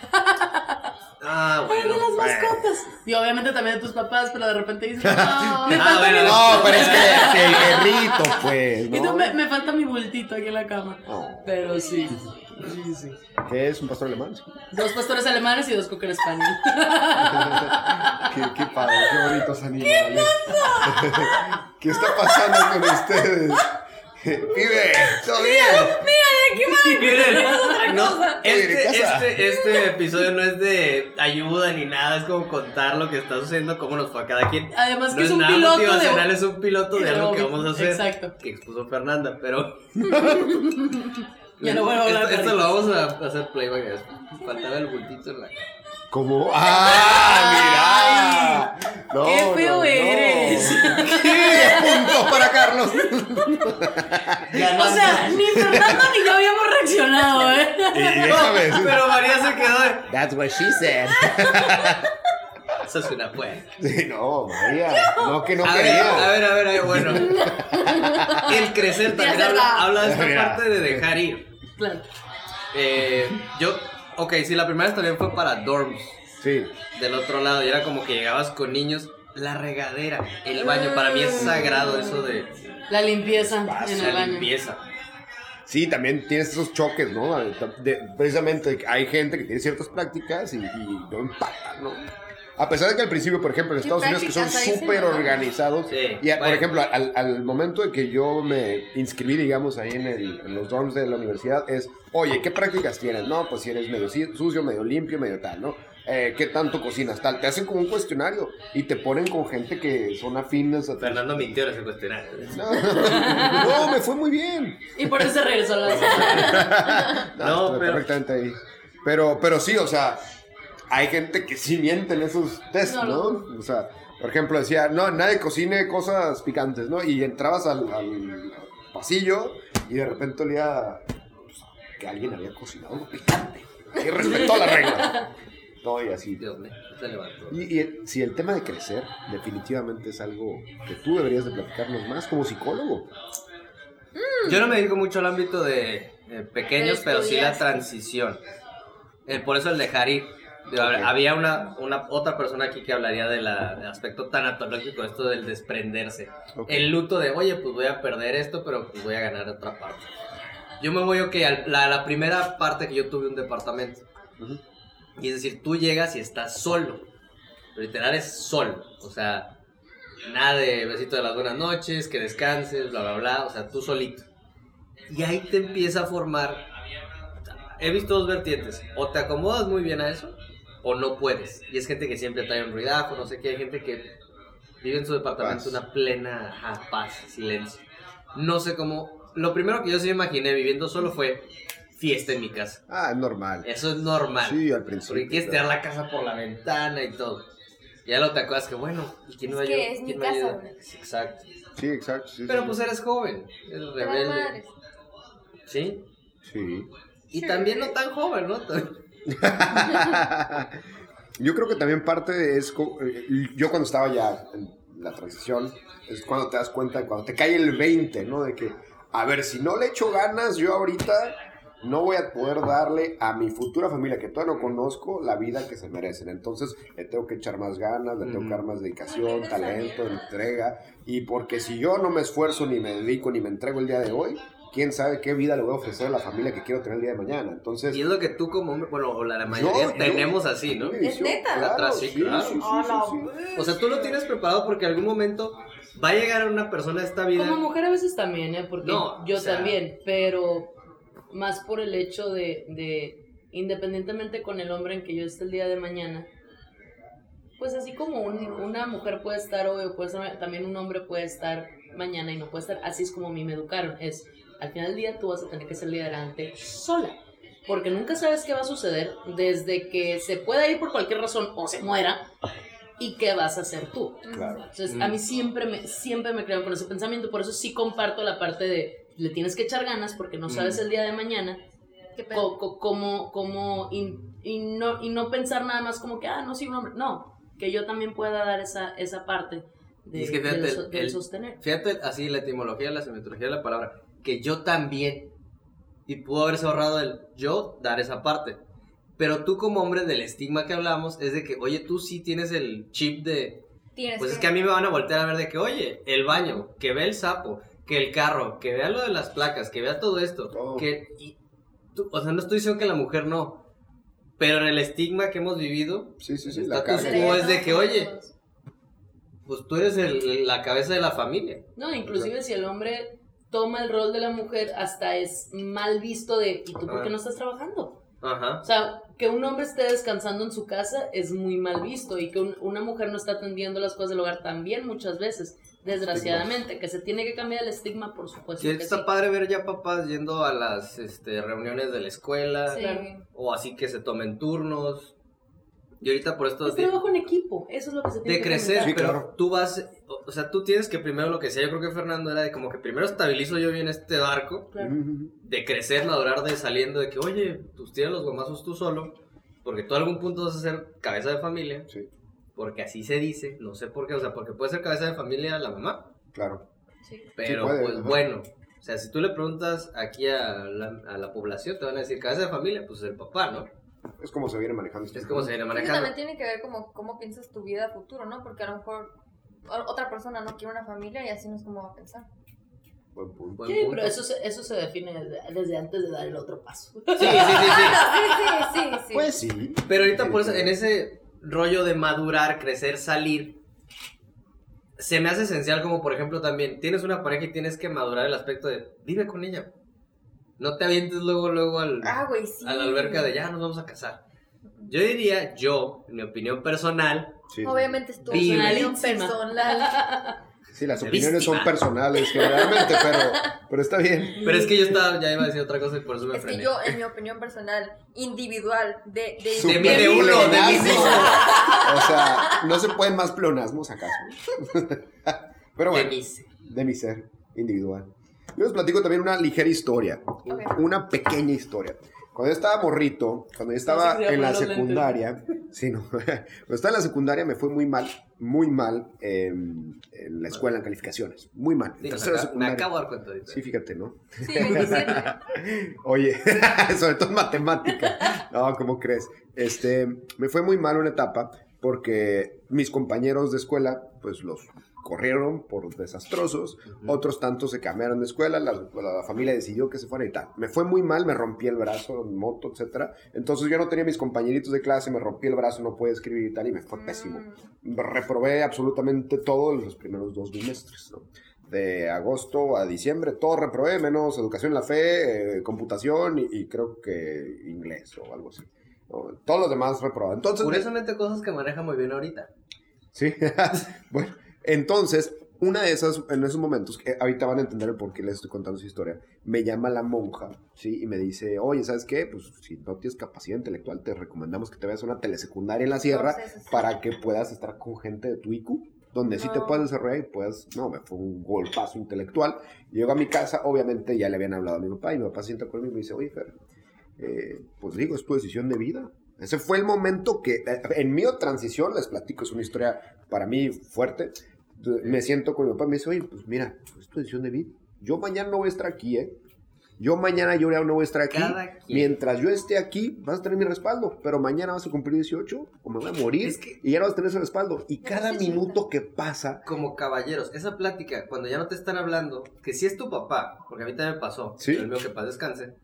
S3: Ah,
S5: Ay, de
S3: bueno.
S5: las mascotas. Y obviamente también de tus papás, pero de repente dices,
S6: No.
S5: me
S3: Ah, bueno,
S5: mi
S4: No, pero es que, que el perrito, pues.
S5: Y
S4: ¿no?
S5: tú, me, me falta mi bultito aquí en la cama.
S4: Oh.
S5: Pero sí. Sí, sí.
S4: ¿Qué es un pastor alemán?
S5: Dos pastores alemanes y dos cocker spaniel.
S4: Qué, qué padre, qué bonitos animales. ¿Qué está pasando con ustedes? Vive, todo bien.
S3: Miren, no,
S6: cosa.
S3: este,
S4: Oye, ¿de casa?
S3: este, este episodio no es de ayuda ni nada, es como contar lo que está sucediendo, cómo nos fue a cada quien.
S5: Además que
S3: no
S5: es un
S3: nada
S5: piloto
S3: motivacional,
S5: de...
S3: es un piloto de
S5: de
S3: algo que vamos a hacer.
S5: exacto.
S3: Que expuso Fernanda, pero.
S5: Ya no vuelvo a hablar
S3: Esto, esto lo vamos a hacer playback. Faltaba el bultito en la.
S4: ¿Cómo? ¡Ah, mira! No,
S5: ¡Qué feo
S4: no, no.
S5: eres!
S4: ¿Qué? Punto para Carlos.
S5: O sea, ni Fernando ni yo habíamos reaccionado, ¿eh?
S4: Y déjame decir-
S3: Pero María se quedó de.
S4: That's what she said.
S3: Eso es una pues.
S4: Sí, no, María. No, que no
S3: a ver,
S4: quería.
S3: a ver, a ver, a ver, bueno. El crecer también habla, de esta
S4: Mira.
S3: parte de dejar ir.
S5: Claro.
S3: Eh, yo, ok, sí, la primera vez también fue para dorms
S4: Sí.
S3: del otro lado y era como que llegabas con niños. La regadera, el baño, para mí es sagrado eso de
S5: La limpieza en el
S3: la
S5: baño.
S3: limpieza.
S4: Sí, también tienes esos choques, ¿no? De- precisamente hay gente que tiene ciertas prácticas y, y no empatan, ¿no? A pesar de que al principio, por ejemplo, en
S6: ¿Qué
S4: Estados Unidos, que son súper organizados,
S3: Sí,
S4: y a- por ejemplo, al, al momento de que yo me inscribí, digamos, ahí en, el- en los dorms de la universidad, es, oye, ¿qué prácticas tienes? No, pues si eres medio sucio, medio limpio, medio tal, ¿no? Eh, ¿Qué tanto cocinas? Tal. Te hacen como un cuestionario y te ponen con gente que son afines a
S3: Fernando mintió en ese cuestionario.
S4: No, me fue muy bien.
S5: Y por eso regresó a la
S3: No,
S4: No,
S3: pero-
S4: perfectamente ahí. Pero, pero sí, o sea, hay gente que sí miente en esos test,
S5: No,
S4: ¿no? O sea, por ejemplo, decía, no, nadie cocine cosas picantes, ¿no? Y entrabas al, al pasillo y de repente olía pues, que alguien había cocinado algo picante. Y respetó la regla. No, y así.
S3: Dios mío, se levantó.
S4: Y, y si el tema de crecer definitivamente es algo que tú deberías de platicarnos más como psicólogo.
S3: Yo no me dedico mucho al ámbito de eh, pequeños, pero sí la transición. Eh, por eso el dejar ir. Digo,
S4: Ok.
S3: Había una, una otra persona aquí que hablaría de la- del aspecto tanatológico, esto del desprenderse.
S4: Ok.
S3: El luto de, oye, pues voy a perder esto, pero pues voy a ganar otra parte. Yo me voy, ok, a la, la primera parte que yo tuve un departamento.
S4: Ujú.
S3: Y es decir, tú llegas y estás solo. Literal es solo. O sea, nada de besito de las buenas noches, que descanses, bla, bla, bla. O sea, tú solito. Y ahí te empieza a formar. He visto dos vertientes. O te acomodas muy bien a eso, o no puedes. Y es gente que siempre trae un ruidajo, no sé qué. Hay gente que vive en su departamento
S4: Paz.
S3: una plena ajá, paz, silencio. No sé cómo. Lo primero que yo sí me imaginé viviendo solo fue fiesta en mi casa.
S4: Ah, es normal.
S3: Eso es normal.
S4: Sí, al principio.
S3: Porque quieres tirar la casa por la ventana y todo. Ya lo te acuerdas que, bueno, ¿y quién me
S6: que
S3: ayuda?
S6: es mi
S3: ¿Quién me
S6: casa,
S3: ayuda? Exacto.
S4: Sí, exacto. sí,
S3: Pero
S4: sí,
S3: pues
S4: sí.
S3: eres joven, eres rebelde. ¿Sí?
S4: Sí.
S3: Y también no tan joven, ¿no?
S4: Yo creo que también parte es, eh, yo cuando estaba ya en la transición, es cuando te das cuenta, cuando te cae el 20, ¿no? De que, a ver, si no le echo ganas, yo ahorita no voy a poder darle a mi futura familia, que todavía no conozco, la vida que se merecen. Entonces, le tengo que echar más ganas, le tengo que dar más dedicación, talento, entrega. Y porque si yo no me esfuerzo, ni me dedico, ni me entrego el día de hoy, quién sabe qué vida le voy a ofrecer a la familia que quiero tener el día de mañana. Entonces,
S3: Y es lo que tú como hombre, bueno, o la, la mayoría
S4: yo- yo-
S3: tenemos así, ¿no?
S4: visión,
S6: neta?
S4: claro,
S3: Atrás, sí, claro.
S4: sí, sí, sí, sí.
S3: O sea, tú lo tienes preparado porque en algún momento va a llegar una persona a esta vida.
S5: Como mujer a veces también, ¿eh? Porque
S3: No,
S5: yo
S3: o sea-
S5: también, pero más por el hecho de, de, independientemente con el hombre en que yo esté el día de mañana, pues así como un- una mujer puede estar hoy o puede estar, también un hombre puede estar mañana y no puede estar, así es como a mí me educaron, es, al final del día tú vas a tener que ser liderante sola. Porque nunca sabes qué va a suceder desde que se pueda ir por cualquier razón o se muera y qué vas a hacer tú.
S4: Claro.
S5: Entonces,
S3: Mm.
S5: a mí siempre me, siempre me crearon con ese pensamiento, por eso sí comparto la parte de le tienes que echar ganas porque no sabes
S3: Mm.
S5: el día de mañana
S6: ¿Qué pedo?
S5: co- co- cómo, cómo y, y no, y no pensar nada más como que, ah, no soy un hombre. No, que yo también pueda dar esa, esa parte de,
S3: es que
S5: del
S3: fíjate, el-
S5: del
S3: el-
S5: sostener.
S3: Fíjate así la etimología, la semiología de la palabra, que yo también, y pudo haberse ahorrado el yo dar esa parte. Pero tú como hombre del estigma que hablamos es de que, oye, tú sí tienes el chip de,
S6: Tienes
S3: pues es que a mí me van a voltear a ver de que, oye, el baño, que vea el sapo, que el carro, que vea lo de las placas, que vea todo esto, que, y tú- o sea, no estoy diciendo que la mujer no, pero en el estigma que hemos vivido,
S4: Sí, sí, sí,
S3: el
S4: la
S3: status quo es de que, oye, pues tú eres el- la cabeza de la familia.
S5: No, inclusive si el hombre toma el rol de la mujer, hasta es mal visto de, ¿y tú por qué no estás trabajando?
S3: Ajá.
S5: O sea, que un hombre esté descansando en su casa es muy mal visto y que un- una mujer no está atendiendo las cosas del hogar también muchas veces, desgraciadamente, que se tiene que cambiar el estigma, por supuesto.
S3: Sí,
S5: que
S3: está
S5: sí.
S3: padre ver ya papás yendo a las este, reuniones de la escuela
S6: Sí.
S3: O así que se tomen turnos. Y ahorita por esto
S5: Es trabajo en equipo, eso es lo que se tiene
S3: de
S5: que
S3: crecer, pero
S4: claro.
S3: tú vas, o, sea, tú tienes que primero lo que decía, yo creo que Fernando era de como que primero estabilizo yo bien este barco,
S5: Claro.
S3: De crecer, madurar, de saliendo, de que, oye, pues tira los gomazos tú solo, porque tú a algún punto vas a ser cabeza de familia,
S4: Sí,
S3: porque así se dice, no sé por qué, o sea, porque puede ser cabeza de familia la mamá,
S4: claro.
S3: pero
S4: puede,
S3: pues
S4: ajá.
S3: bueno, o sea, si tú le preguntas aquí a la, a la población, te van a decir cabeza de familia, pues el papá, ¿no?
S4: Es como se viene manejando. este
S3: Es como se viene manejando.
S6: también tiene que ver como cómo piensas tu vida futuro, ¿no? Porque a lo mejor otra persona no quiere una familia y así no es como va a pensar.
S4: Buen punto.
S3: Buen
S5: Sí,
S3: punto.
S5: pero eso se, eso se define desde, antes de dar el otro paso.
S3: Sí, sí, sí, sí.
S6: Ah, sí, sí, sí, sí.
S4: Pues sí.
S3: Pero ahorita por eso, en ese rollo de madurar, crecer, salir, se me hace esencial como por ejemplo también, tienes una pareja y tienes que madurar el aspecto de, vive con ella. No te avientes luego, luego al,
S6: ah, güey, sí.
S3: a la alberca de ya nos vamos a casar. Yo diría, yo, en mi opinión personal,
S4: Sí,
S6: Obviamente es tu opinión personal.
S4: Sí, las
S3: De
S4: opiniones son personales, generalmente, pero, pero está bien.
S3: pero es que yo estaba, ya iba a decir otra cosa y por eso me
S6: Es que
S3: frené.
S6: yo, en mi opinión personal, individual, de... de,
S3: De mí, de uno, de mí mismo.
S4: O sea, no se pueden más pleonasmos acaso. Pero
S3: De
S4: bueno, de mi ser individual. Yo les platico también una ligera historia, una pequeña historia. Cuando yo estaba morrito, cuando yo estaba en la secundaria, sí, no, cuando estaba en la secundaria me fue muy mal, muy mal en, en la escuela, en calificaciones, muy mal.
S3: Sí, me, acabo de dar cuenta ahorita.
S4: Sí, fíjate, ¿no?
S6: Sí, 27.
S4: Oye, sobre todo en matemática. No, ¿cómo crees? Este, me fue muy mal una etapa porque mis compañeros de escuela, pues los corrieron por desastrosos, otros tantos se cambiaron de escuela, la, la familia decidió que se fuera y tal. Me fue muy mal, me rompí el brazo en moto, etcétera. Entonces yo no tenía mis compañeritos de clase, me rompí el brazo, no pude escribir y tal, y me fue pésimo. Reprobé absolutamente todo en los primeros dos bimestres, ¿no? de agosto a diciembre, todo reprobé, menos educación en la fe, eh, computación y, y creo que inglés o algo así. ¿no? Todos los demás reprobé. Entonces,
S3: Curiosamente cosas que maneja muy bien ahorita.
S4: sí, bueno, entonces, una de esas, en esos momentos, que ahorita van a entender el por qué les estoy contando esa historia, me llama la monja, ¿sí? Y me dice, oye, ¿sabes qué? Pues si no tienes capacidad intelectual, te recomendamos que te veas a una telesecundaria en la sierra
S6: Entonces,
S4: para que puedas estar con gente de tu IQ, donde sí te
S6: No.
S4: puedas desarrollar y puedas, no, me fue un golpazo intelectual. Llego a mi casa, obviamente ya le habían hablado a mi papá y mi papá sienta conmigo y me dice, oye, Fer, eh, pues digo, es tu decisión de vida. Ese fue el momento que, eh, en mi transición, les platico, es una historia para mí fuerte. Me siento con mi papá me dice, oye, pues mira, es tu decisión de vida. Yo mañana no voy a estar aquí, ¿eh? Yo mañana yo no voy a estar aquí. Mientras yo esté aquí, vas a tener mi respaldo. Pero mañana vas a cumplir 18 o me voy a morir
S3: Es que-
S4: y ya no vas a tener ese respaldo. Y cada minuto que pasa,
S3: como caballeros, esa plática, cuando ya no te están hablando, que si es tu papá, porque a mí también me pasó,
S4: Sí.
S3: el mío que paz descanse,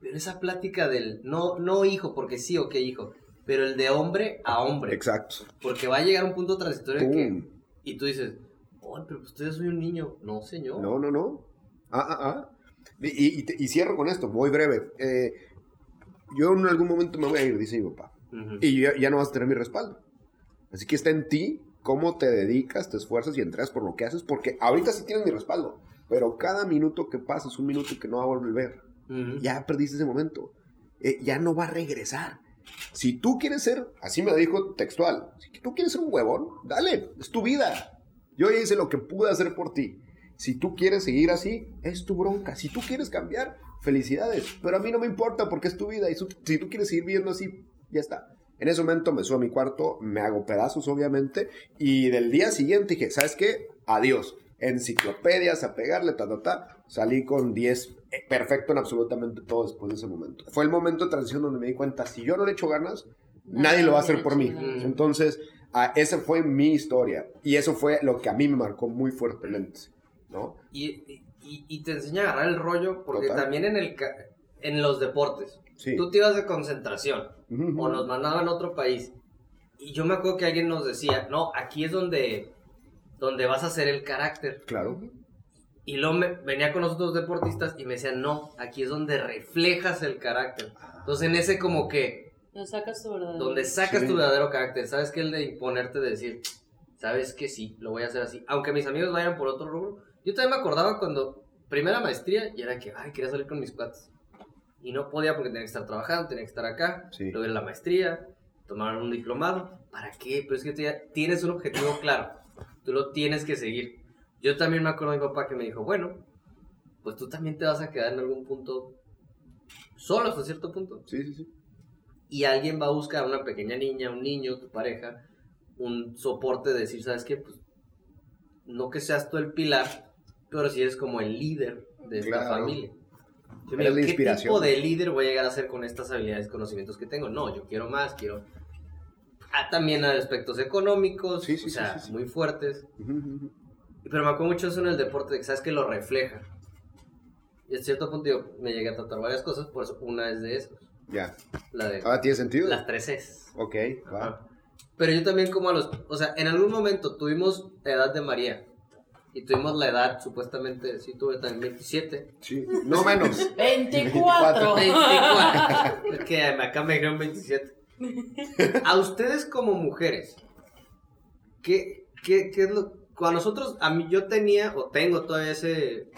S3: pero esa plática del, no, no hijo, porque sí o qué hijo, pero el de hombre a hombre,
S4: exacto.
S3: porque va a llegar un punto transitorio que, y tú dices, oh, pero pues yo soy un niño, no señor,
S4: No, no, no. Ah, ah, ah. Y, y- y cierro con esto, muy breve. Eh, yo en algún momento me voy a ir, dice mi papá.
S3: Ujú.
S4: Y ya, ya no vas a tener mi respaldo. Así que está en ti cómo te dedicas, te esfuerzas y entregas por lo que haces, porque ahorita sí tienes mi respaldo, pero cada minuto que pasa es un minuto que no va a volver.
S3: Ujú.
S4: Ya perdiste ese momento. Eh, ya no va a regresar. Si tú quieres ser, así me lo dijo textual, si tú quieres ser un huevón, dale, es tu vida. Yo hice lo que pude hacer por ti. Si tú quieres seguir así, es tu bronca. Si tú quieres cambiar, felicidades. Pero a mí no me importa porque es tu vida. Y si tú quieres seguir viendo así, ya está. En ese momento me subo a mi cuarto, me hago pedazos, obviamente. Y del día siguiente dije, ¿sabes qué? Adiós. Enciclopedias, a pegarle, ta, ta, ta. Salí con 10, eh, perfecto en absolutamente todo después de ese momento. Fue el momento de transición donde me di cuenta, si yo no le echo ganas, nadie lo va a hacer por mí. Entonces, ah, esa fue mi historia. Y eso fue lo que a mí me marcó muy fuertemente. ¿no?
S3: Y, y, y te enseña a agarrar el rollo, porque
S4: Total.
S3: también en, el, en los deportes,
S4: Sí.
S3: tú te ibas de concentración,
S4: Ujú.
S3: o nos mandaban a otro país. Y yo me acuerdo que alguien nos decía, no, aquí es donde, donde vas a hacer el carácter.
S4: Claro.
S3: Y luego me- venía con los otros deportistas y me decían, no, aquí es donde reflejas el carácter. Entonces en ese como que,
S5: Donde sacas tu verdad.
S3: donde sacas
S4: Sí.
S3: tu verdadero carácter, ¿sabes que El de imponerte, de decir, sabes que sí, lo voy a hacer así. Aunque mis amigos vayan por otro rubro. Yo también me acordaba cuando, primera maestría, y era que, ay, quería salir con mis cuates. Y no podía porque tenía que estar trabajando, tenía que estar acá,
S4: Sí.
S3: luego era la maestría. tomar un diplomado. ¿Para qué? Pero es que tú ya tienes un objetivo claro. Tú lo tienes que seguir. Yo también me acuerdo de mi papá que me dijo, bueno, pues tú también te vas a quedar en algún punto solo hasta cierto punto.
S4: Sí, sí, sí.
S3: Y alguien va a buscar a una pequeña niña, un niño, tu pareja, un soporte de decir, ¿sabes qué? Pues no que seas tú el pilar, pero si eres como el líder de esta
S4: Claro.
S3: familia. Yo me digo, ¿qué tipo de líder voy a llegar a ser con estas habilidades conocimientos que tengo? No, yo quiero más, quiero... Ah, también hay aspectos económicos,
S4: Sí, sí,
S3: o
S4: sí,
S3: sea,
S4: sí, sí.
S3: muy fuertes. Pero me acuerdo mucho eso en el deporte, de que sabes que lo refleja. Y a cierto punto yo me llegué a tratar varias cosas, por eso una es de esas.
S4: Ya.
S3: La de
S4: Ahora tiene sentido.
S3: las tres Cs.
S4: Ok, va.
S3: Pero yo también como a los... O sea, en algún momento tuvimos la edad de María. Y tuvimos la edad, supuestamente, sí tuve también 27.
S4: Sí. No menos.
S5: 24.
S3: 24. es que acá me dijeron 27. A ustedes como mujeres, ¿qué, qué, qué es lo... Cuando nosotros, a mí yo tenía o tengo todavía ese,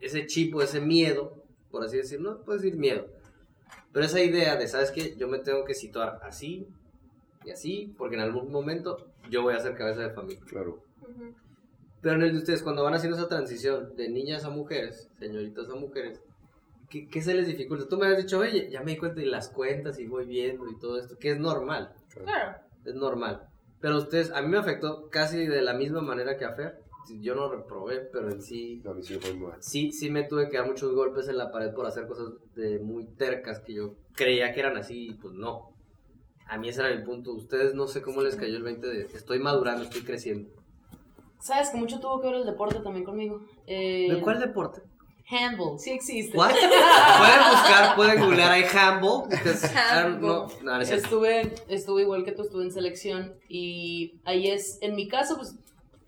S3: ese chip o ese miedo, por así decirlo, no puedo decir miedo, pero esa idea de, ¿sabes qué? Yo me tengo que situar así y así, porque en algún momento yo voy a ser cabeza de familia.
S4: Claro.
S6: Ujú.
S3: Pero en el de ustedes, cuando van haciendo esa transición de niñas a mujeres, señoritas a mujeres, ¿qué, qué se les dificulta? Tú me has dicho, oye, ya me di cuenta y las cuentas y voy viendo y todo esto, que es normal,
S6: Claro.
S3: es normal. Pero ustedes, a mí me afectó casi de la misma manera que a Fer. Yo no reprobé, pero en sí,
S4: No, a mí sí me fue muy mal.
S3: sí, sí me tuve que dar muchos golpes en la pared por hacer cosas de muy tercas que yo creía que eran así y pues no. A mí ese era mi punto. Ustedes no sé cómo les cayó el 20 de estoy madurando, estoy creciendo.
S5: Sabes que mucho tuvo que ver el deporte también conmigo. Eh,
S3: ¿De cuál deporte?
S5: Handball, sí existe.
S3: ¿What? pueden buscar, pueden googlear ahí handball. because,
S6: Handball.
S3: No, no, no es cierto.
S5: Estuve, estuve igual que tú, estuve en selección y ahí es, en mi caso, pues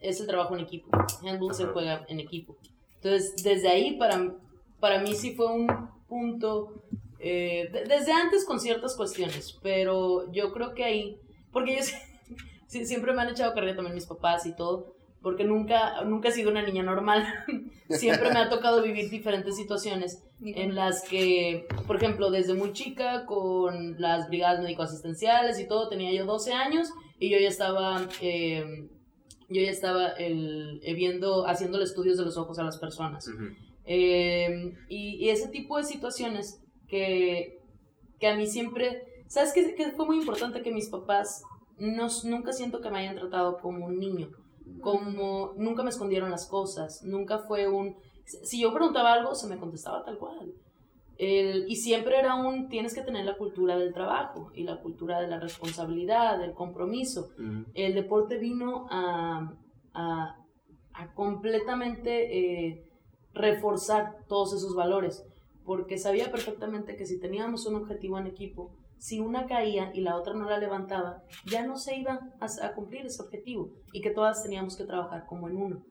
S5: es el trabajo en equipo. Handball se juega en equipo. Entonces, desde ahí para, para mí sí fue un punto, eh, de- desde antes con ciertas cuestiones, pero yo creo que ahí, porque yo sí- siempre me han echado carrera también mis papás y todo, porque nunca, nunca he sido una niña normal. siempre me ha tocado vivir diferentes situaciones en las que, por ejemplo, desde muy chica con las brigadas médico-asistenciales y todo, tenía yo 12 años y yo ya estaba, eh, yo ya estaba el, eh, viendo, haciéndole estudios de los ojos a las personas. Eh, y, y ese tipo de situaciones que, que a mí siempre, ¿sabes qué? Que fue muy importante que mis papás no, nunca siento que me hayan tratado como un niño, como nunca me escondieron las cosas, nunca fue un, si yo preguntaba algo, se me contestaba tal cual. El- y siempre era un, tienes que tener la cultura del trabajo y la cultura de la responsabilidad, del compromiso
S3: Ujú.
S5: el deporte vino a, a- a completamente eh, reforzar todos esos valores, porque sabía perfectamente que si teníamos un objetivo en equipo, si una caía y la otra no la levantaba, ya no se iba a, a cumplir ese objetivo y que todas teníamos que trabajar como en uno.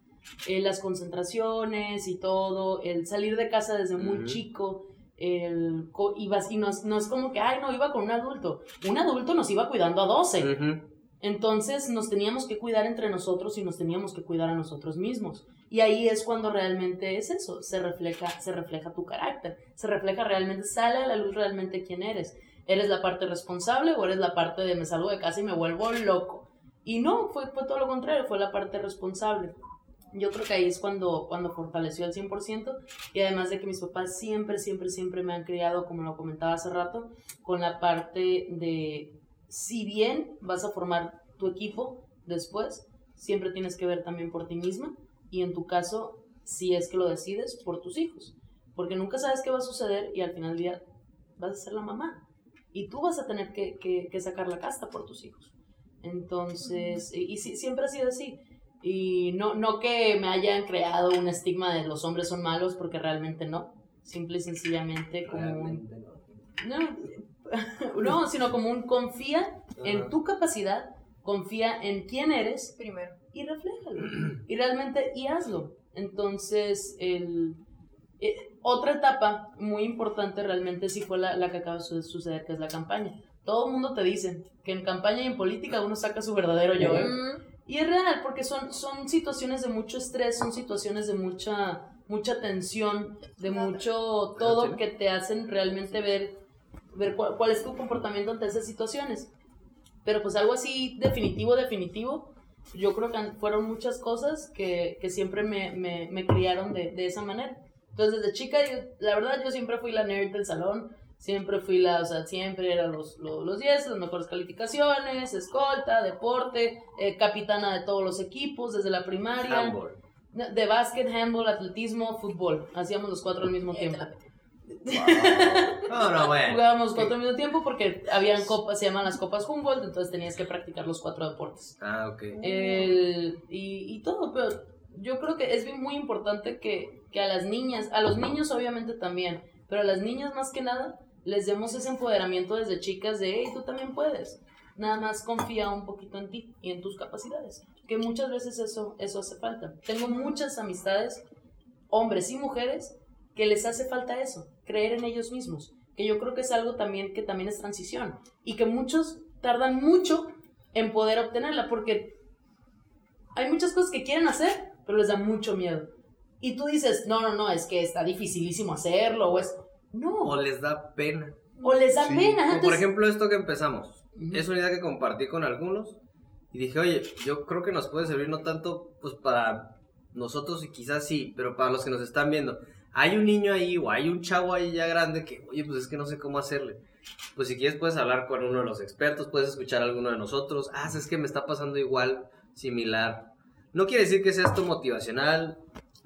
S5: Eh, las concentraciones y todo, el salir de casa desde muy
S3: Ujú.
S5: chico, el, ibas, y no, es- no es como que, ay, no, iba con un adulto. Un adulto nos iba cuidando a 12.
S3: Ujú.
S5: Entonces nos teníamos que cuidar entre nosotros y nos teníamos que cuidar a nosotros mismos. Y ahí es cuando realmente es eso, se refleja, se refleja tu carácter, se refleja realmente, sale a la luz realmente quién eres. ¿Eres la parte responsable o eres la parte de me salgo de casa y me vuelvo loco? Y no, fue, fue todo lo contrario, fue la parte responsable. Yo creo que ahí es cuando, cuando fortaleció al 100% y además de que mis papás siempre, siempre, siempre me han criado, como lo comentaba hace rato, con la parte de si bien vas a formar tu equipo después, siempre tienes que ver también por ti misma y en tu caso, si es que lo decides, por tus hijos. Porque nunca sabes qué va a suceder y al final del día vas a ser la mamá. Y tú vas a tener que, que- que sacar la casta por tus hijos. Entonces, y, siempre ha sido así. Y no, no que me hayan creado un estigma de los hombres son malos, porque realmente no. Simple y sencillamente como un...
S3: Realmente no.
S5: No, no, sino como un confía en tu capacidad, confía en quién eres
S6: Primero.
S5: y refléjalo. Y realmente, y hazlo. Entonces, el, eh, otra etapa muy importante realmente sí fue la, la que acaba de su- suceder, que es la campaña. Todo el mundo te dice que en campaña y en política uno saca su verdadero yo. ¿eh? Y es real, porque son, son situaciones de mucho estrés, son situaciones de mucha, mucha tensión, de mucho todo que te hacen realmente ver, ver cuál, cuál es tu comportamiento ante esas situaciones. Pero pues algo así definitivo, definitivo, yo creo que fueron muchas cosas que, que siempre me, me, me criaron de, de esa manera. Entonces, desde chica, yo- la verdad, yo siempre fui la nerd del salón. Siempre fui la, o sea, siempre eran los, los, los 10, las mejores calificaciones, escolta, deporte, eh, capitana de todos los equipos desde la primaria.
S3: Handball.
S5: De básquet, handball, atletismo, fútbol. Hacíamos los cuatro al mismo tiempo.
S3: No, no, bueno.
S5: Jugábamos cuatro al mismo tiempo porque habían copas, se llaman las copas Humboldt, entonces tenías que practicar los cuatro deportes.
S3: Ah, ok.
S5: El, y, y todo, pero yo creo que es muy importante que, que a las niñas, a los niños obviamente también, pero a las niñas más que nada, les demos ese empoderamiento desde chicas de, hey, tú también puedes. Nada más confía un poquito en ti y en tus capacidades. Que muchas veces eso, eso hace falta. Tengo muchas amistades, hombres y mujeres, que les hace falta eso, creer en ellos mismos. Que yo creo que es algo también que también es transición. Y que muchos tardan mucho en poder obtenerla porque hay muchas cosas que quieren hacer, pero les da mucho miedo. Y tú dices, no, no, no, es que está dificilísimo hacerlo, o es... No,
S3: O les da pena.
S5: o les da
S4: Sí,
S5: pena.
S3: Como por
S5: entonces-
S3: ejemplo esto que empezamos.
S5: Ujú.
S3: Es una idea que compartí con algunos. Y dije, oye, yo creo que nos puede servir no tanto pues para nosotros y quizás sí, pero para los que nos están viendo. Hay un niño ahí o hay un chavo ahí ya grande que, oye, pues es que no sé cómo hacerle. Pues si quieres puedes hablar con uno de los expertos, puedes escuchar a alguno de nosotros. Ah, es que me está pasando igual, similar. No quiere decir que sea esto motivacional,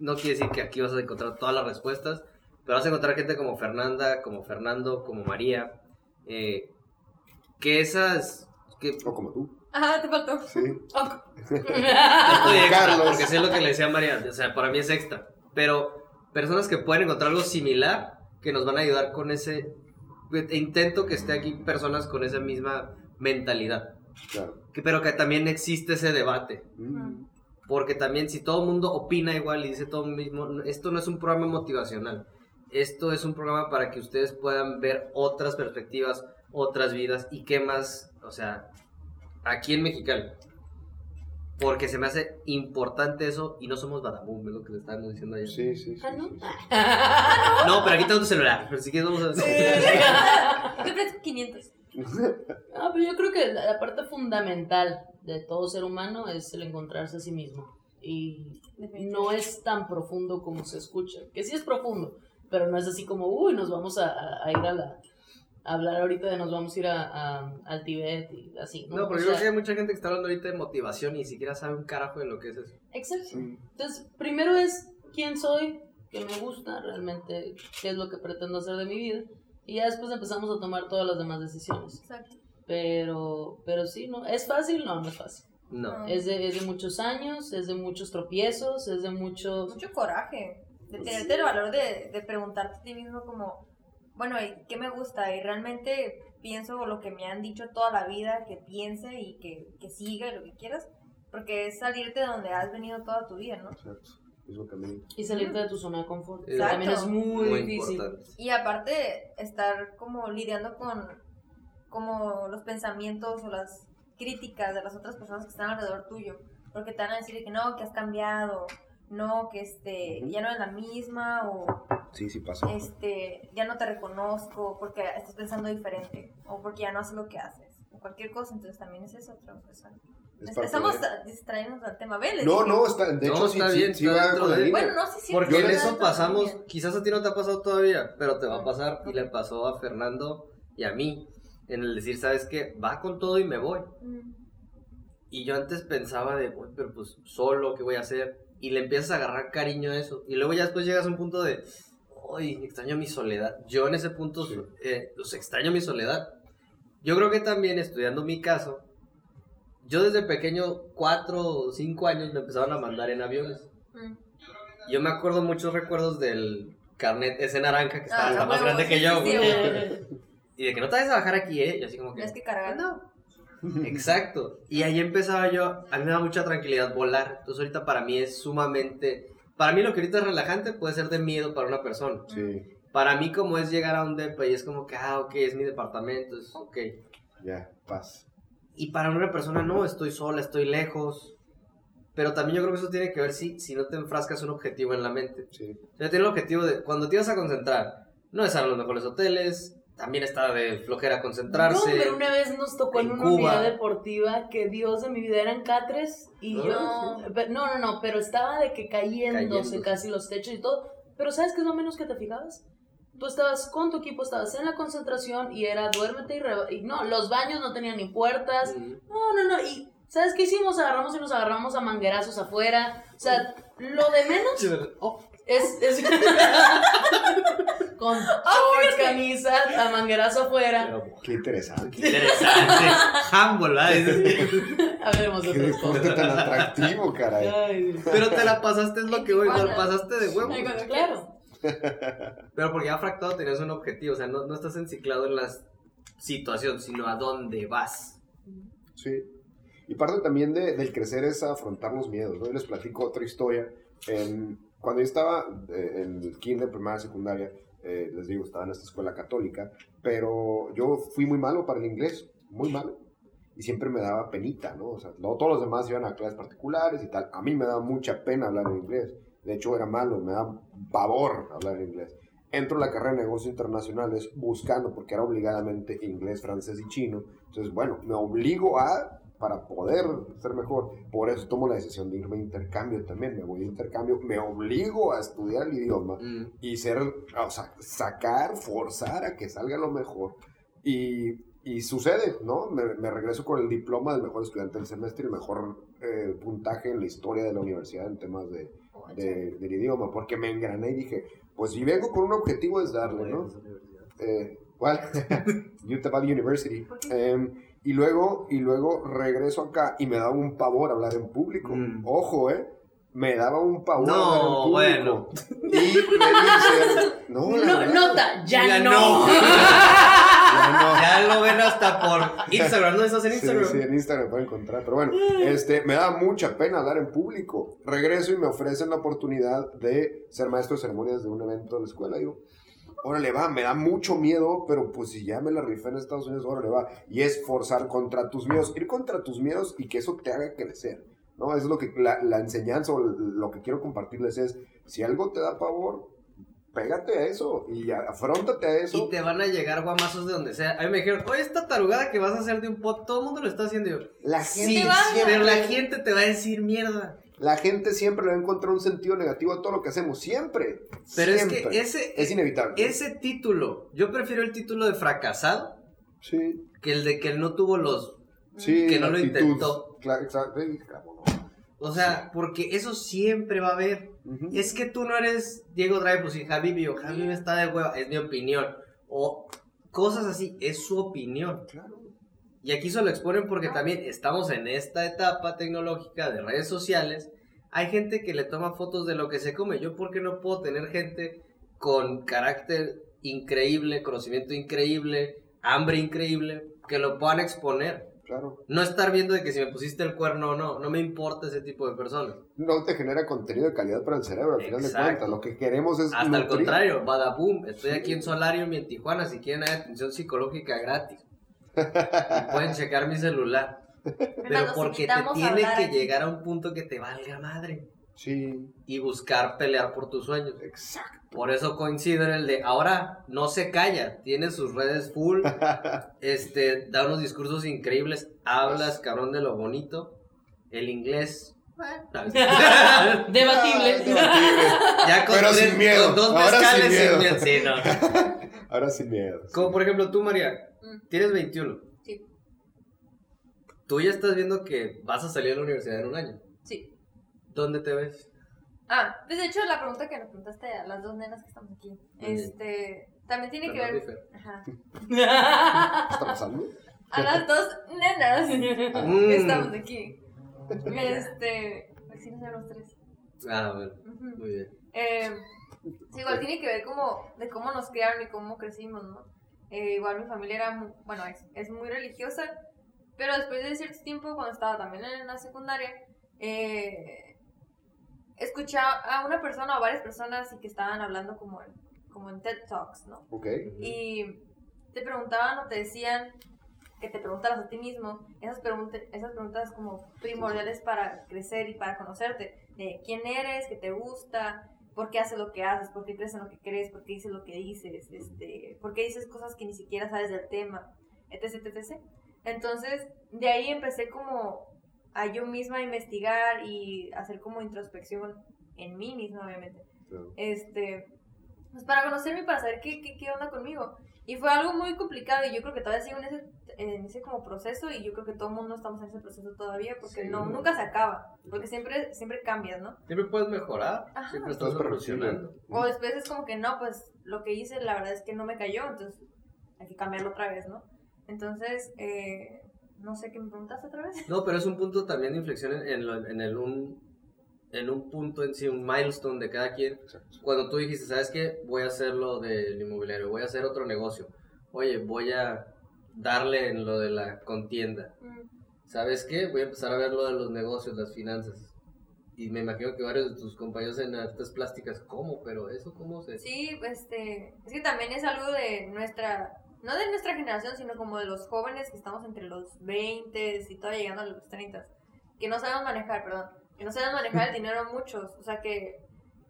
S3: no quiere decir que aquí vas a encontrar todas las respuestas, pero vas a encontrar gente como Fernanda, como Fernando, como María, eh, que esas... Que,
S4: O como tú.
S6: Ajá, te faltó.
S4: Sí.
S3: Yo estoy extra,
S4: Carlos.
S3: porque sé lo que le decía a María, o sea, para mí es extra. Pero personas que pueden encontrar algo similar, que nos van a ayudar con ese... Intento que esté aquí personas con esa misma mentalidad.
S4: Claro.
S3: Que, pero que también existe ese debate.
S4: Mm.
S3: Porque también si todo el mundo opina igual y dice todo lo mismo, esto no es un programa motivacional. Esto es un programa para que ustedes puedan ver otras perspectivas, otras vidas y qué más, o sea, aquí en Mexicali. Porque se me hace importante eso y no somos badabum, es lo que le estábamos diciendo ayer.
S4: Sí, sí, sí.
S5: Ah, ¿no?
S4: sí, sí.
S3: No, pero aquí tengo tu celular, pero si quieres vamos a...
S6: Te presto 500.
S5: Ah, pero yo creo que la la parte fundamental de todo ser humano es el encontrarse a sí mismo. Y no es tan profundo como se escucha. Que sí es profundo, pero no es así como, uy, nos vamos a, a- ir a la... a hablar ahorita de nos vamos a ir a, a- al Tibet y así.
S3: No,
S5: O
S3: pero yo
S5: sea,
S3: creo que hay mucha gente que está hablando ahorita de motivación y ni siquiera sabe un carajo de lo que es eso.
S5: Exacto.
S4: Mm.
S5: Entonces, primero es quién soy, qué me gusta, realmente qué es lo que pretendo hacer de mi vida. Y ya después empezamos a tomar todas las demás decisiones.
S6: Exacto.
S5: Pero, pero sí, ¿no? ¿Es fácil? No, no es fácil.
S3: No.
S5: Es de, es de muchos años, es de muchos tropiezos, es de muchos...
S6: Mucho coraje. De tenerte el valor de, de preguntarte a ti mismo como, bueno, ¿y qué me gusta? Y realmente pienso lo que me han dicho toda la vida, que piense y que, que siga y lo que quieras. Porque es salirte de donde has venido toda tu vida, ¿no?
S4: Exacto. Mismo camino.
S5: Y salirte de tu zona de confort.
S3: Exacto.
S5: También es muy,
S3: Muy
S5: difícil.
S3: importante.
S6: Y aparte, estar como lidiando con como los pensamientos o las críticas de las otras personas que están alrededor tuyo. Porque te van a decir que no, que has cambiado, no, que este, ya no eres la misma, o
S4: Sí, sí pasa.
S6: este, ya no te reconozco porque estás pensando diferente, o porque ya no haces lo que haces, o cualquier cosa, entonces también es eso otra cosa.
S4: Es
S6: Es- Estamos
S4: de-
S6: distrayéndonos del tema, ¿ves? Les
S4: No, no, está, de
S3: No,
S4: hecho sí,
S3: está
S4: sí,
S3: bien,
S4: sí
S3: está
S4: va
S3: dentro
S4: con la
S3: de-.
S6: Bueno, no, sí, sí.
S3: Porque en eso pasamos,
S6: También.
S3: quizás a ti no te ha pasado todavía, pero te va a pasar y le pasó a Fernando y a mí. En el decir, ¿sabes qué? Va con todo y me voy.
S6: Mm.
S3: Y yo antes pensaba de, "Uy, pero pues solo, ¿qué voy a hacer? Y le empiezas a agarrar cariño a eso. Y luego ya después llegas a un punto de, uy, extraño mi soledad. Yo en ese punto,
S4: Sí.
S3: eh, pues extraño mi soledad. Yo creo que también estudiando mi caso, yo desde pequeño, cuatro o cinco años, me empezaron a mandar en aviones.
S6: Mm.
S3: Yo me acuerdo muchos recuerdos del carnet ese naranja que estaba
S6: Ah,
S3: está más grande que
S6: sí,
S3: yo.
S6: sí.
S3: Y de que no te vayas a bajar aquí, ¿eh? Y así como que...
S6: Tienes que cargar.
S3: No. Exacto. Y ahí empezaba yo, a mí me da mucha tranquilidad volar. Entonces ahorita para mí es sumamente... Para mí lo que ahorita es relajante puede ser de miedo para una persona.
S4: Sí,
S3: Para mí como es llegar a un depa y es como que, ah, ok, es mi departamento, es ok.
S4: ya, paz.
S3: Y para una persona no, estoy sola, estoy lejos. Pero también yo creo que eso tiene que ver si, si no te enfrascas un objetivo en la mente.
S4: Sí,
S3: O sea, tiene el objetivo de, cuando te ibas a concentrar, no es a los mejores hoteles, también está de flojera
S5: No,
S3: concentrarse.
S5: pero una vez nos tocó en,
S3: en
S5: una
S3: Cuba.
S5: unidad deportiva que Dios de mi vida eran catres y
S3: Ah,
S5: yo... No, no, no, pero estaba de que cayéndose
S3: Cayéndose.
S5: casi los techos y todo. Pero ¿sabes qué es lo menos que te fijabas? Tú estabas con tu equipo, estabas en la concentración y era duérmete y, reba- y no, los baños no tenían ni puertas.
S3: Mm.
S5: No, no, no. Y ¿sabes qué hicimos? Agarramos y nos agarramos a manguerazos afuera. O sea, lo de menos
S3: Oh,
S5: es... es- con
S3: Ah,
S5: shorts, camisa, a manguerazo afuera.
S3: pero
S4: Qué interesante.
S3: qué interesante. Humble, ¿verdad?
S5: A ver, vamos a
S4: Qué deporte tan atractivo, caray.
S5: Ay.
S3: Pero te la pasaste, es lo que voy, te la pasaste de huevo.
S5: Claro.
S3: Pero porque ya fractado tenías un objetivo, o sea, no, no estás enciclado en la situación, sino a dónde vas.
S4: Sí. Y parte también de- del crecer es afrontar los miedos. ¿no? Yo les platico otra historia. En- cuando yo estaba eh, en el kinder, primaria, secundaria, eh, les digo, estaba en esta escuela católica, pero yo fui muy malo para el inglés, muy malo. Y siempre me daba penita, ¿no? O sea, todos los demás iban a clases particulares y tal. A mí me daba mucha pena hablar en inglés. De hecho, era malo, me daba pavor hablar en inglés. Entro a la carrera de negocios internacionales buscando, porque era obligadamente inglés, francés y chino. Entonces, bueno, me obligo a, para poder ser mejor, por eso tomo la decisión de irme a intercambio también. Me voy de intercambio, me obligo a estudiar el idioma
S3: Mm.
S4: y ser, o sea, sacar, forzar a que salga lo mejor. Y, y sucede, ¿no? Me, me regreso con el diploma del mejor estudiante del semestre y el mejor eh, puntaje en la historia de la universidad en temas de, de- del idioma, porque me engrané y dije, pues si vengo con un objetivo es darle, ¿no? Eh, ¿Cuál? Utah Valley University. Em, y luego, y luego regreso acá y me daba un pavor hablar en público.
S3: Mm.
S4: Ojo, ¿eh? Me daba un pavor
S3: No,
S4: hablar en
S3: bueno.
S4: Y me dicen, no,
S5: No, nota, ya,
S3: Ya
S5: no.
S3: no.
S4: ya no.
S3: Ya lo ven hasta por Instagram, ¿no? ¿Estás en Instagram?
S4: sí, en Instagram me pueden encontrar. Pero bueno, este, me da mucha pena hablar en público. Regreso y me ofrecen la oportunidad de ser maestro de ceremonias de un evento de la escuela. Y digo, órale va, me da mucho miedo, pero pues si ya me la rifé en Estados Unidos, órale va. Y es forzar contra tus miedos, ir contra tus miedos y que eso te haga crecer. ¿no? Es lo que la, la enseñanza o lo que quiero compartirles es, si algo te da pavor, pégate a eso y a- afróntate a eso.
S3: Y te van a llegar guamazos de donde sea. A mí me dijeron, oye, esta tarugada que vas a hacer de un pot, todo el mundo lo está haciendo. Yo,
S4: La
S3: sí,
S4: gente,
S3: pero la gente te va a decir mierda.
S4: La gente siempre le va a encontrar un sentido negativo a todo lo que hacemos, siempre.
S3: Pero es que ese,
S4: Es inevitable.
S3: ese título, yo prefiero el título de fracasado
S4: Sí,
S3: que el de que él no tuvo los...
S4: sí.
S3: Que no lo intentó.
S4: Claro, exacto.
S3: O sea, porque eso siempre va a haber. Es que tú no eres Diego Dreyfus y Javi o Javi está de hueva, es mi opinión. O cosas así, es su opinión.
S4: Claro.
S3: Y aquí se lo exponen porque también estamos en esta etapa tecnológica de redes sociales. Hay gente que le toma fotos de lo que se come. Yo, ¿por qué no puedo tener gente con carácter increíble, conocimiento increíble, hambre increíble, que lo puedan exponer?
S4: Claro.
S3: No estar viendo de que si me pusiste el cuerno o no. No me importa ese tipo de personas.
S4: No te genera contenido de calidad para el cerebro, al final de cuentas. Lo que queremos es.
S3: Hasta el
S4: nutrir.
S3: contrario, badaboom. Estoy aquí en Solarium y en Tijuana. Si quieren, hay atención psicológica gratis. Y pueden checar mi celular. Pero porque te tiene que
S6: aquí.
S3: llegar a un punto que te valga madre.
S4: Sí,
S3: Y buscar pelear por tus sueños.
S4: exacto.
S3: Por eso coincido en el de ahora no se calla, tiene sus redes full, este, da unos discursos increíbles, hablas cabrón de lo bonito, el inglés.
S5: Debatible.
S3: ya con,
S4: Pero
S3: tres-
S4: sin miedo,
S3: con dos
S4: ahora
S3: mezcales
S4: sin miedo.
S3: sin miedo, sí, no.
S4: Ahora sin miedo.
S3: Como por ejemplo tú, María. Tienes 21.
S6: Sí.
S3: Tú ya estás viendo que vas a salir a la universidad en un año.
S6: Sí.
S3: ¿Dónde te ves?
S6: Ah, pues de hecho la pregunta que nos preguntaste a las dos nenas que estamos aquí, este, también tiene que ver, ajá,
S4: ¿Qué está pasando?
S6: a las dos nenas
S3: Mm.
S6: que estamos aquí, este, pues sí, nos vemos tres.
S3: Ah, bueno, muy bien.
S6: Eh, sí, igual tiene que ver como de cómo nos criaron y cómo crecimos, ¿no? Eh, igual mi familia era, mu- bueno, es, es muy religiosa, pero después de cierto tiempo, cuando estaba también en la secundaria, eh, escuché a una persona o varias personas y que estaban hablando como en, como en TED Talks, ¿no?
S4: Ok.
S6: Y te preguntaban o te decían que te preguntaras a ti mismo esas, preguntas esas preguntas como primordiales para crecer y para conocerte, de quién eres, qué te gusta, por qué haces lo que haces, por qué crees en lo que crees, por qué dices lo que dices, este, por qué dices cosas que ni siquiera sabes del tema, etc, etc. Entonces, de ahí empecé como a yo misma investigar y hacer como introspección en mí misma, obviamente. Este, pues para conocerme y para saber qué, qué, qué onda conmigo. Y fue algo muy complicado y yo creo que todavía sigo en ese, en ese como proceso y yo creo que todo el mundo estamos en ese proceso todavía porque
S4: Sí.
S6: no, nunca se acaba, porque siempre, siempre cambias, ¿no?
S3: Siempre puedes mejorar,
S6: Ajá.
S3: siempre estás evolucionando.
S6: O después es como que no, pues lo que hice la verdad es que no me cayó, entonces hay que cambiarlo otra vez, ¿no? Entonces, eh, no sé qué me preguntaste otra vez.
S3: No, pero es un punto también de inflexión en, en, lo- en el un en un punto en sí, un milestone de cada quien. Cuando tú dijiste, ¿sabes qué? Voy a hacer lo del inmobiliario, voy a hacer otro negocio. Oye, voy a darle en lo de la contienda. ¿Sabes qué? Voy a empezar a ver lo de los negocios, las finanzas. Y me imagino que varios de tus compañeros en artes plásticas, ¿cómo? Pero eso, ¿cómo se...?
S6: Sí, este, es que también es algo de nuestra, no de nuestra generación, sino como de los jóvenes que estamos entre los 20 y todavía llegando a los 30, que no sabemos manejar, perdón, que no sabemos manejar el dinero muchos, o sea que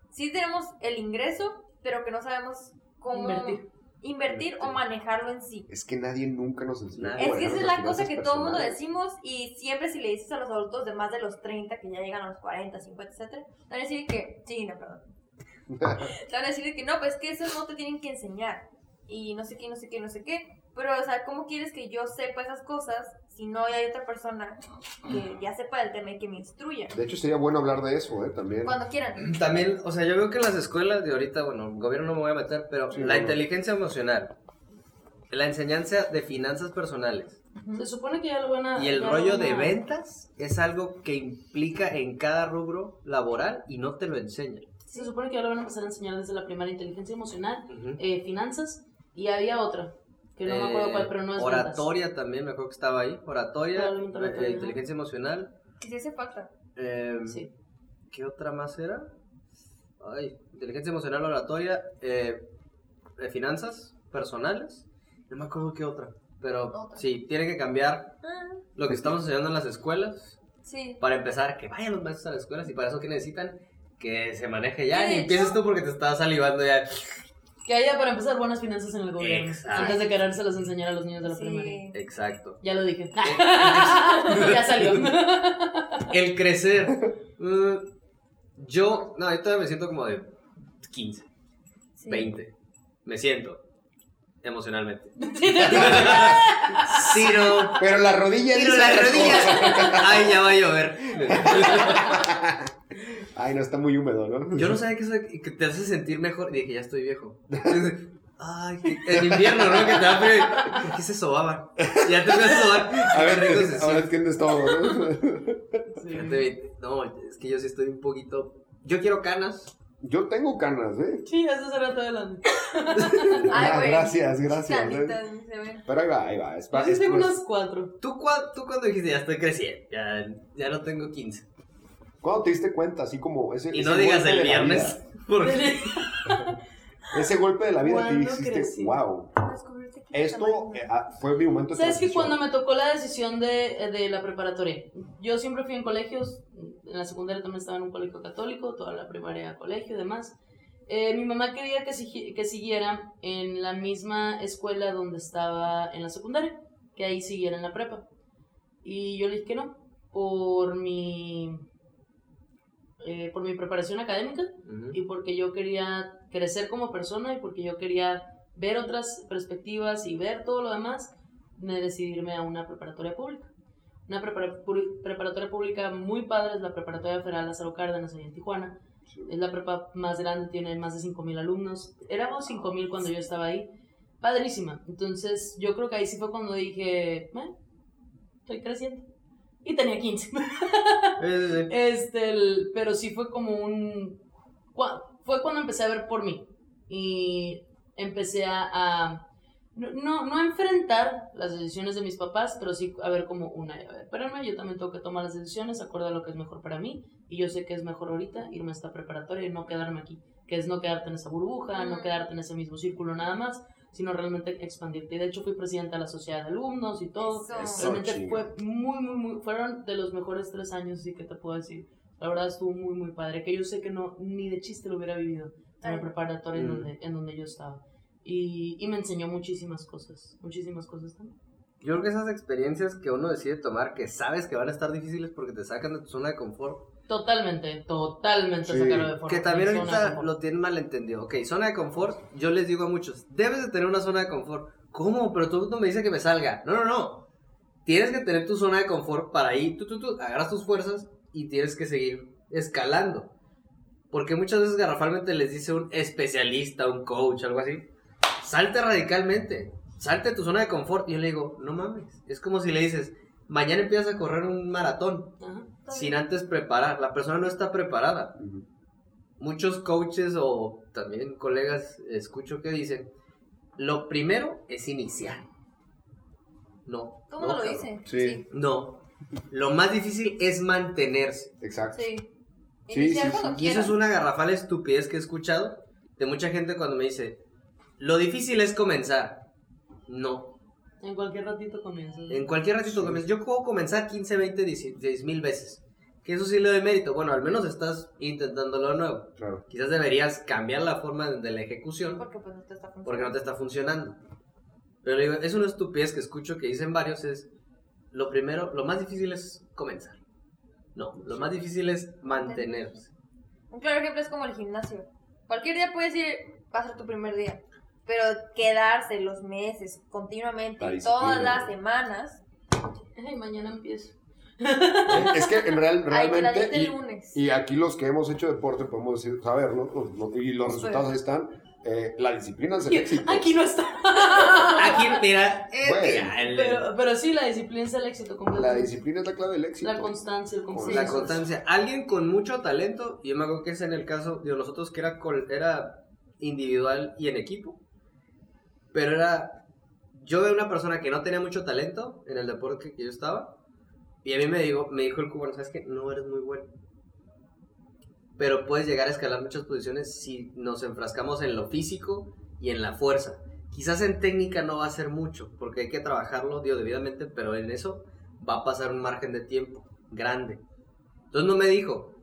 S6: sí tenemos el ingreso, pero que no sabemos cómo
S5: Invertir.
S6: invertir o manejarlo en sí.
S4: Es que nadie nunca nos enseñó.
S3: Nadie.
S4: a
S6: Es que esa es la cosa que todo el mundo decimos y siempre si le dices a los adultos de más de los 30 que ya llegan a los 40, 50, etcétera, te van a decir que, sí, no, perdón. Te van a decir que no, pues que eso no te tienen que enseñar. Y no sé qué, no sé qué, no sé qué. Pero, o sea, ¿cómo quieres que yo sepa esas cosas si no hay otra persona que ya sepa del tema y que me instruya?
S4: De hecho, sería bueno hablar de eso, ¿eh? También.
S6: Cuando quieran.
S3: También, o sea, yo veo que en las escuelas de ahorita, bueno, el gobierno no me voy a meter, pero
S4: Sí,
S3: la
S4: no, no.
S3: inteligencia emocional, la enseñanza de finanzas personales
S5: Se supone que ya lo van a.
S3: y el rollo de ventas es algo que implica en cada rubro laboral y no te lo enseñan.
S5: Se supone que ya lo van a empezar a enseñar desde la primaria inteligencia emocional,
S3: Ujú.
S5: eh, finanzas, y había otra, que no me acuerdo
S3: Eh,
S5: cuál, pero no es ventas.
S3: Oratoria también, me acuerdo que estaba ahí. Oratoria, eh,
S5: oratoria,
S3: inteligencia emocional.
S6: Que sí hace falta.
S3: eh,
S5: Sí.
S3: ¿Qué otra más era? Ay, inteligencia emocional, oratoria, eh, eh, finanzas personales. No me acuerdo qué otra. Pero
S6: Otra.
S3: sí, tiene que cambiar
S6: Ah,
S3: lo que estamos enseñando en las escuelas.
S6: sí.
S3: Para empezar, que vayan los maestros a las escuelas y para eso que necesitan que se maneje ya. Ni empieces tú porque te estás salivando ya.
S5: Que haya para empezar buenas finanzas en el gobierno,
S3: Exacto.
S5: antes de querérselas enseñar a los niños de la
S6: Sí.
S5: primaria.
S3: Exacto.
S5: Ya lo dije. ya salió.
S3: El crecer. mm, yo, no, yo todavía me siento como de 15,
S6: Sí.
S3: 20. Me siento emocionalmente. Ciro.
S4: Pero la rodilla
S3: Tiro
S4: dice
S3: las rodillas. Ay, ya va a llover.
S4: Ay, no, está muy húmedo, ¿no?
S3: Yo no sabía que eso que te hace sentir mejor. Y dije, ya estoy viejo. Ay, que- en invierno, ¿no? Que te da frío. ¿Por qué se sobaban? Ya te empiezas a sobar.
S4: A ver,
S3: se
S4: ahora
S3: siente.
S4: entiendes todo, ¿no?
S3: Fíjate, No, es que yo sí estoy un poquito. Yo quiero canas.
S4: Yo tengo canas, ¿eh?
S5: Sí, eso será todo adelante.
S6: Ay,
S4: Ah,
S6: güey.
S4: gracias, gracias. ¿eh?
S6: Canitas.
S4: Pero ahí va, ahí va. Es
S5: Yo sí
S4: es
S5: tengo
S4: pues-
S5: unas cuatro.
S3: ¿Tú, cua- tú cuando dijiste ya estoy creciendo? Ya, ya no tengo 15.
S4: ¿Cuándo te diste cuenta? Así como ese.
S3: Y
S4: ese
S3: no digas
S4: golpe
S3: el viernes. Porque
S4: Ese golpe de la vida que
S5: ¿Cuándo
S4: dijiste,
S5: crecí?
S4: wow. Esto eh, ah, fue mi momento
S5: ¿Sabes que cuando me tocó la decisión de, de la preparatoria? Yo siempre fui en colegios, en la secundaria también estaba en un colegio católico, toda la primaria colegio y demás. Eh, mi mamá quería que, que siguiera en la misma escuela donde estaba en la secundaria, que ahí siguiera en la prepa. Y yo le dije que no, por mi, eh, por mi preparación académica
S3: Ujú.
S5: y porque yo quería crecer como persona y porque yo quería ver otras perspectivas y ver todo lo demás, me decidí irme a una preparatoria pública. Una prepara- preparatoria pública muy padre es la Preparatoria Federal Lázaro Cárdenas, en Tijuana. Es la prepa más grande, tiene más de 5.000 alumnos. Éramos 5.000 cuando yo estaba ahí. Padrísima. Entonces, yo creo que ahí sí fue cuando dije, "Eh, estoy creciendo. Y tenía 15.
S3: Sí, sí, sí.
S5: Este, el- pero sí fue como un... Fue cuando empecé a ver por mí. Y empecé a... a- no, no, enfrentar las decisiones de mis papás, pero sí a ver como una, a ver, espérame, yo también tengo que tomar las decisiones, acorde a lo que es mejor para mí, y yo sé que es mejor ahorita irme a esta preparatoria y no quedarme aquí, que es no quedarte en esa burbuja, no quedarte en ese mismo círculo nada más, sino realmente expandirte. Y de hecho fui presidenta de la sociedad de alumnos y todo.
S6: Eso.
S4: Eso.
S5: Realmente
S4: chinga.
S5: fue muy, muy, muy, fueron de los mejores tres años, sí que te puedo decir. La verdad estuvo muy, muy padre. Que yo sé que no, ni de chiste lo hubiera vivido en la preparatoria en,
S3: Mm.
S5: donde, en donde yo estaba. Y, y me enseñó muchísimas cosas. Muchísimas cosas también.
S3: Yo creo que esas experiencias que uno decide tomar, que sabes que van a estar difíciles porque te sacan de tu zona de confort,
S5: Totalmente, totalmente
S4: Sí.
S5: sacarlo de forma.
S3: que también
S5: de zona de
S3: ahorita lo tienen malentendido. Ok, zona de confort, yo les digo a muchos, debes de tener una zona de confort. ¿Cómo? Pero todo el mundo me dice que me salga. No, no, no. Tienes que tener tu zona de confort para ahí, tú, tú, tú, agarras tus fuerzas y tienes que seguir escalando. Porque muchas veces garrafalmente les dice un especialista, un coach, algo así, salte radicalmente, salte de tu zona de confort. Y yo le digo, no mames, es como si le dices, mañana empiezas a correr un maratón
S5: Ajá.
S3: sin antes preparar. La persona no está preparada. Muchos coaches o también colegas escucho que dicen, lo primero es iniciar. No.
S6: ¿Cómo
S3: no,
S6: lo
S3: cabrón.
S6: dice?
S4: Sí.
S3: No. Lo más difícil es mantenerse.
S4: Exacto.
S6: Sí.
S4: Sí, sí,
S3: Y eso es una garrafal estupidez que he escuchado de mucha gente cuando me dice, lo difícil es comenzar. No.
S5: En cualquier ratito comienzas.
S3: En cualquier ratito comienzas. Yo puedo comenzar 15, 20, 16 mil veces. Que eso sí le doy mérito. Bueno, al menos estás intentándolo de nuevo.
S4: Claro.
S3: Quizás deberías cambiar la forma de la ejecución
S6: Porque pues no te está funcionando.
S3: porque no te está funcionando. Pero digo, es una estupidez que escucho que dicen varios es lo primero, lo más difícil es comenzar. No, lo más difícil es mantenerse.
S6: Un claro ejemplo es como el gimnasio. Cualquier día puedes ir, va a ser tu primer día. Pero quedarse los meses continuamente,
S4: La
S6: todas las semanas,
S5: Ay, mañana empiezo.
S4: Es que en real,
S6: la
S4: realmente.
S6: el
S4: Y,
S6: lunes.
S4: y aquí los que hemos hecho deporte podemos decir, saber, ¿no? Los- los- y los resultados ahí están. eh, la disciplina es el éxito.
S5: Aquí no está.
S3: Aquí, mira, eh,
S4: Bueno,
S3: mira, el-
S5: Pero, pero sí, la disciplina es el éxito
S4: La
S5: completamente.
S4: disciplina es la clave del éxito.
S5: La constancia, el
S3: la
S5: consenso.
S3: constancia. Alguien con mucho talento, y yo me acuerdo que es en el caso de nosotros que era, col- era individual y en equipo, pero era, yo veo una persona que no tenía mucho talento en el deporte que yo estaba, y a mí me dijo, me dijo el cubano, ¿sabes qué? No eres muy bueno. Pero puedes llegar a escalar muchas posiciones si nos enfrascamos en lo físico y en la fuerza. Quizás en técnica no va a ser mucho, porque hay que trabajarlo, digo, debidamente, pero en eso va a pasar un margen de tiempo grande. Entonces no me dijo,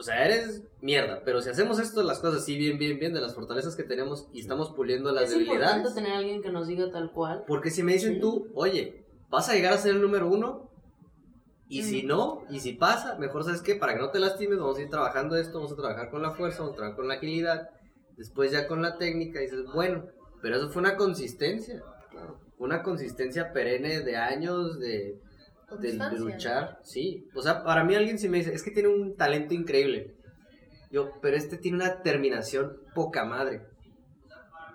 S3: o sea, eres mierda, pero si hacemos esto, las cosas así bien, bien, bien, de las fortalezas que tenemos y estamos puliendo las
S5: Es importante
S3: debilidades.
S5: tener a alguien que nos diga tal cual.
S3: Porque si me dicen
S5: Sí.
S3: tú, oye, vas a llegar a ser el número uno, y si no, y si pasa, mejor sabes que para que no te lastimes, vamos a ir trabajando esto, vamos a trabajar con la fuerza, vamos a trabajar con la agilidad, después ya con la técnica, y dices, bueno, pero eso fue una consistencia, una consistencia perenne de años, de, de, de luchar, sí. O sea, para mí alguien si me dice, es que tiene un talento increíble. Yo, pero este tiene una terminación poca madre.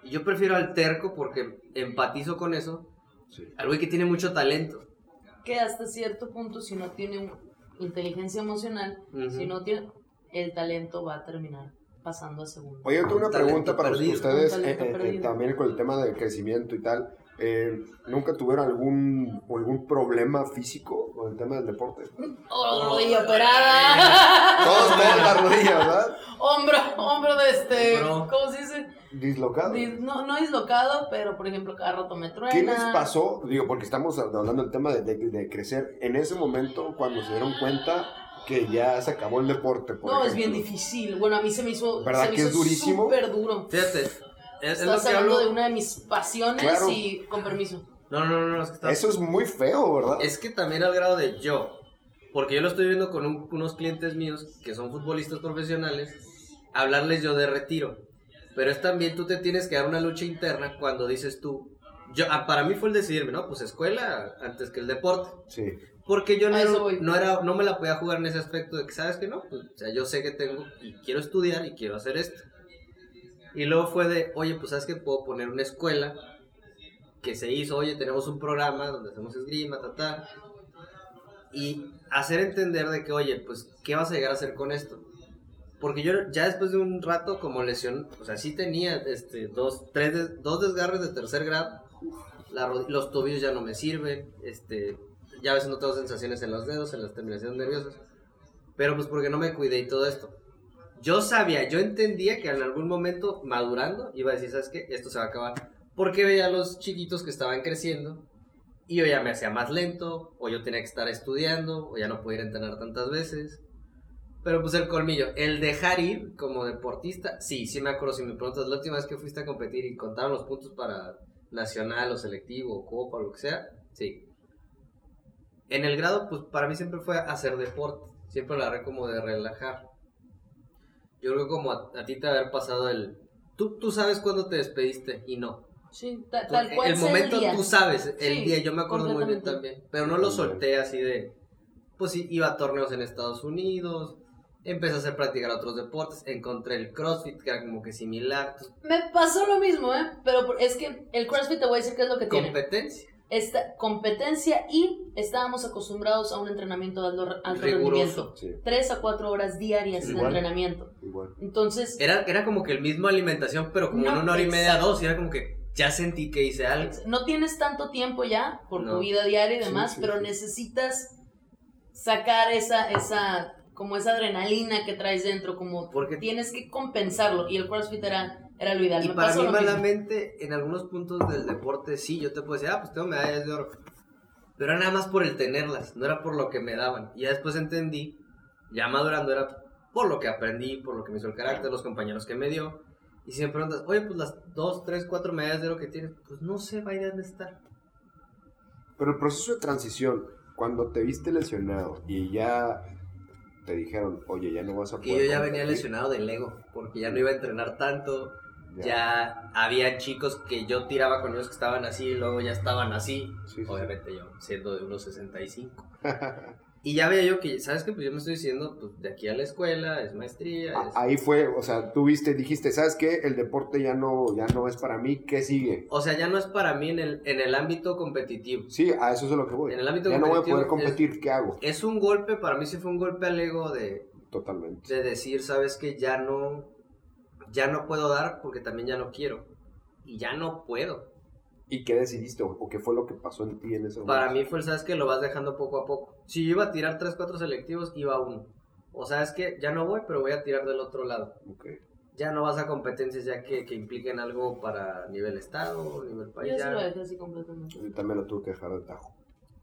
S3: Y yo prefiero al terco porque empatizo con eso.
S4: Sí.
S3: Al güey que tiene mucho talento.
S5: Que hasta cierto punto, si no tiene inteligencia emocional,
S3: Ujú.
S5: si no tiene el talento, va a terminar pasando a segundo.
S4: Oye, tengo una pregunta para
S3: perdido.
S4: ustedes,
S5: Un
S4: eh, eh,
S5: perdido.
S4: también con el tema del crecimiento y tal. Eh, ¿Nunca tuvieron algún, algún problema físico con el tema del deporte?
S5: ¡Oh, rodilla operada!
S4: Todos, todos la rodilla, ¿verdad?
S5: hombro, hombro de este.
S3: Hombro.
S5: ¿Cómo se dice?
S4: Dislocado.
S5: Dis- No, no dislocado, pero por ejemplo, cada rato me truena.
S4: ¿Qué les pasó? Digo, porque estamos hablando del tema de, de- de crecer. En ese momento, cuando se dieron cuenta que ya se acabó el deporte, por
S5: No, es
S4: ejemplo.
S5: bien difícil. Bueno, a mí se me hizo.
S4: ¿Verdad
S5: se me
S4: que es
S5: hizo
S4: durísimo?
S5: Súper duro.
S3: Fíjate, es, es lo
S5: Estás
S3: que
S5: hablando
S3: hablo.
S5: de una de mis pasiones
S4: Claro.
S5: y con permiso.
S3: No, no, no, no, es que está-
S4: Eso es muy feo, ¿verdad?
S3: Es que también al grado de yo. Porque yo lo estoy viendo con un- unos clientes míos que son futbolistas profesionales. Hablarles yo de retiro. Pero es también tú te tienes que dar una lucha interna cuando dices tú. Yo, ah, para mí fue el decidirme, ¿no? Pues escuela antes que el deporte.
S4: Sí.
S3: Porque yo no, era, no era, no me la podía jugar en ese aspecto de que, ¿sabes que no? Pues, o sea, yo sé que tengo y quiero estudiar y quiero hacer esto. Y luego fue de, oye, pues, ¿sabes que Puedo poner una escuela que se hizo, oye, tenemos un programa donde hacemos esgrima, ta, ta. Y hacer entender de que, oye, pues, ¿qué vas a llegar a hacer con esto? Porque yo ya después de un rato como lesión, o sea, sí tenía este, dos, tres, dos desgarres de tercer grado. Los tobillos ya no me sirven, este, ya a veces no tengo sensaciones en los dedos, en las terminaciones nerviosas. Pero pues porque no me cuidé y todo esto. Yo sabía, yo entendía que en algún momento, madurando, iba a decir, ¿sabes qué? Esto se va a acabar. Porque veía a los chiquitos que estaban creciendo y yo ya me hacía más lento, o yo tenía que estar estudiando, o ya no podía entrenar tantas veces. Pero pues el colmillo, el dejar ir como deportista, sí, sí me acuerdo. Si me preguntas, la última vez que fuiste a competir y contaron los puntos para nacional o selectivo o copa o lo que sea, sí. En el grado, pues para mí siempre fue hacer deporte. Siempre la agarré como de relajar. Yo creo que como a, a ti te haber pasado el... Tú, tú sabes cuándo te despediste y no.
S5: Sí, ta- tal cual.
S3: el momento
S5: día.
S3: tú sabes, el
S5: Sí,
S3: día, yo me acuerdo muy bien también. Pero no lo solté así de... Pues sí, iba a torneos en Estados Unidos, empecé a hacer practicar otros deportes, encontré el CrossFit, que era como que similar.
S5: Me pasó lo mismo, ¿eh? Pero por- es que el CrossFit te voy a decir qué es lo que tiene.
S3: competencia.
S5: Esta competencia y estábamos acostumbrados a un entrenamiento de alto, alto rendimiento.
S4: Sí,
S5: Tres a cuatro horas diarias de
S4: Igual.
S5: entrenamiento.
S4: igual.
S5: Entonces,
S3: Era, era como que el mismo alimentación, pero como en
S5: No,
S3: una hora y media,
S5: exacto.
S3: dos, y era como que ya sentí que hice algo.
S5: no tienes tanto tiempo ya por tu vida diaria y demás,
S4: sí,
S5: pero
S4: sí.
S5: necesitas sacar esa, esa, como esa adrenalina que traes dentro, como
S3: Porque-
S5: tienes que compensarlo. Y el CrossFit era, era lo ideal.
S3: Y
S5: Me
S3: para
S5: pasó
S3: mí, malamente, en algunos puntos del deporte, sí, yo te puedo decir, ah, pues tengo medallas de oro. Pero era nada más por el tenerlas, no era por lo que me daban. Y ya después entendí, ya madurando, era por lo que aprendí, por lo que me hizo el carácter, los compañeros que me dio. Y si me preguntas, oye, pues las dos, tres, cuatro medallas de oro que tienes, pues no sé, va a ir a dónde estar.
S4: Pero el proceso de transición, cuando te viste lesionado y ya te dijeron, oye, ya no vas a
S3: Que
S4: poder.
S3: yo ya venía
S4: competir",
S3: lesionado del ego, porque ya no iba a entrenar tanto.
S4: Ya.
S3: Ya había chicos que yo tiraba con ellos que estaban así, y luego ya estaban así.
S4: Sí, sí, sí.
S3: Obviamente yo, siendo de unos 65. Y ya veía yo que, ¿sabes qué? Pues yo me estoy diciendo, pues de aquí a la escuela, es maestría, es...
S4: Ahí fue, o sea, tú viste, dijiste, ¿sabes qué? El deporte ya no, ya no es para mí, ¿qué sigue?
S3: O sea, ya no es para mí en el, en el ámbito competitivo.
S4: Sí, a eso es a lo que voy.
S3: En el ámbito
S4: ya no voy a poder
S3: competitivo
S4: competir, ¿qué hago?
S3: Es un golpe, para mí sí fue un golpe al ego de,
S4: Totalmente.
S3: de decir, ¿sabes que Ya no, ya no puedo dar porque también ya no quiero. Y ya no puedo.
S4: ¿Y qué decidiste o, qué fue lo que pasó en ti en ese momento?
S3: Para mí fue, el, ¿sabes que Lo vas dejando poco a poco. Si yo iba a tirar 3, 4 selectivos, iba a uno. O sabes que ya no voy, pero voy a tirar del otro lado. Ya no vas a competencias ya que, que impliquen algo para nivel estado, nivel país.
S5: Yo
S3: ya.
S5: sí lo dejé así completamente.
S4: Yo también lo tuve que dejar de tajo.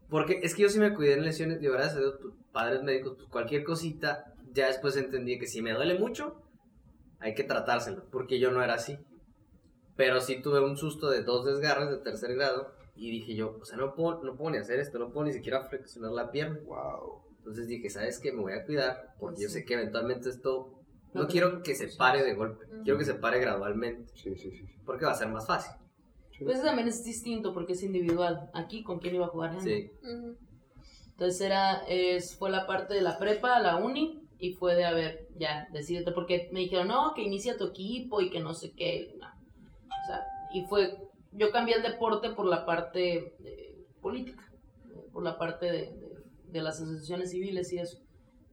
S3: Porque es que yo sí me cuidé en lesiones, de gracias a Dios, pues, padres médicos, pues cualquier cosita, ya después entendí que si me duele mucho, hay que tratárselo, porque yo no era así. Pero sí tuve un susto de dos desgarres de tercer grado y dije yo, o sea, no puedo, no puedo ni hacer esto, no puedo ni siquiera flexionar la pierna.
S4: Wow.
S3: Entonces dije, ¿sabes qué? Me voy a cuidar, porque yo sé que eventualmente esto, no
S5: No,
S3: quiero que se pare de golpe,
S6: Ujú.
S3: quiero que se pare gradualmente,
S4: Sí, sí, sí. sí.
S3: porque va a ser más fácil.
S4: Sí.
S5: Pues también es distinto porque es individual. Aquí, ¿con quién iba a jugar?
S3: Sí.
S6: Ujú.
S5: Entonces era, es, fue la parte de la prepa, la uni, y fue de, a ver, ya, decídete, porque me dijeron, no, que inicia tu equipo y que no sé qué. no. O sea, y fue, yo cambié el deporte por la parte eh, política, por la parte de, de- de las asociaciones civiles y eso.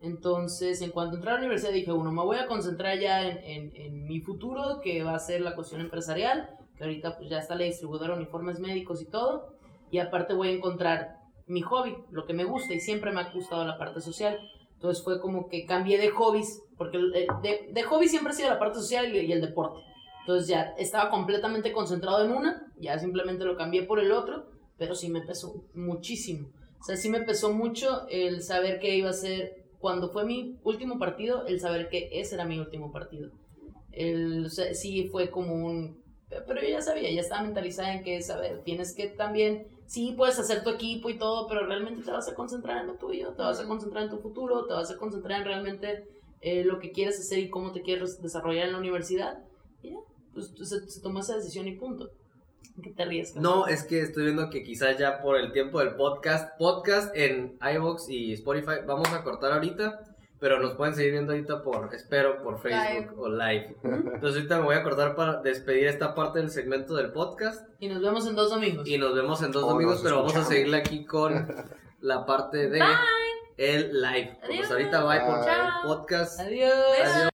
S5: Entonces, en cuanto entré a la universidad, dije, bueno, me voy a concentrar ya en, en- en mi futuro, que va a ser la cuestión empresarial, que ahorita pues ya está la distribuidora de uniformes médicos y todo, y aparte voy a encontrar mi hobby, lo que me gusta, y siempre me ha gustado la parte social. Entonces fue como que cambié de hobbies, porque el- de, de hobby siempre ha sido la parte social y, y el deporte. Entonces ya estaba completamente concentrado en una, ya simplemente lo cambié por el otro, pero sí me pesó muchísimo. O sea, sí me pesó mucho el saber que iba a ser, cuando fue mi último partido, el saber que ese era mi último partido. El, o sea, sí fue como un... Pero yo ya sabía, ya estaba mentalizada en que, saber, tienes que también, sí puedes hacer tu equipo y todo, pero realmente te vas a concentrar en lo tuyo, te vas a concentrar en tu futuro, te vas a concentrar en realmente eh, lo que quieres hacer y cómo te quieres desarrollar en la universidad. Y ya, pues se, tomó esa decisión y punto. ¿Qué te ríes?
S3: No, es que estoy viendo que quizás ya por el tiempo del podcast, podcast en iVoox y Spotify, vamos a cortar ahorita, pero nos pueden seguir viendo ahorita por, espero, por Facebook
S6: Live.
S3: o live. Entonces ahorita me voy a cortar para despedir esta parte del segmento del podcast
S5: Y nos vemos en dos domingos.
S3: y nos vemos en dos
S4: Oh,
S3: domingos, pero vamos a seguirle aquí con la parte de el live. Pues ahorita bye por
S6: Chao.
S3: el podcast.
S5: Adiós.
S3: Adiós.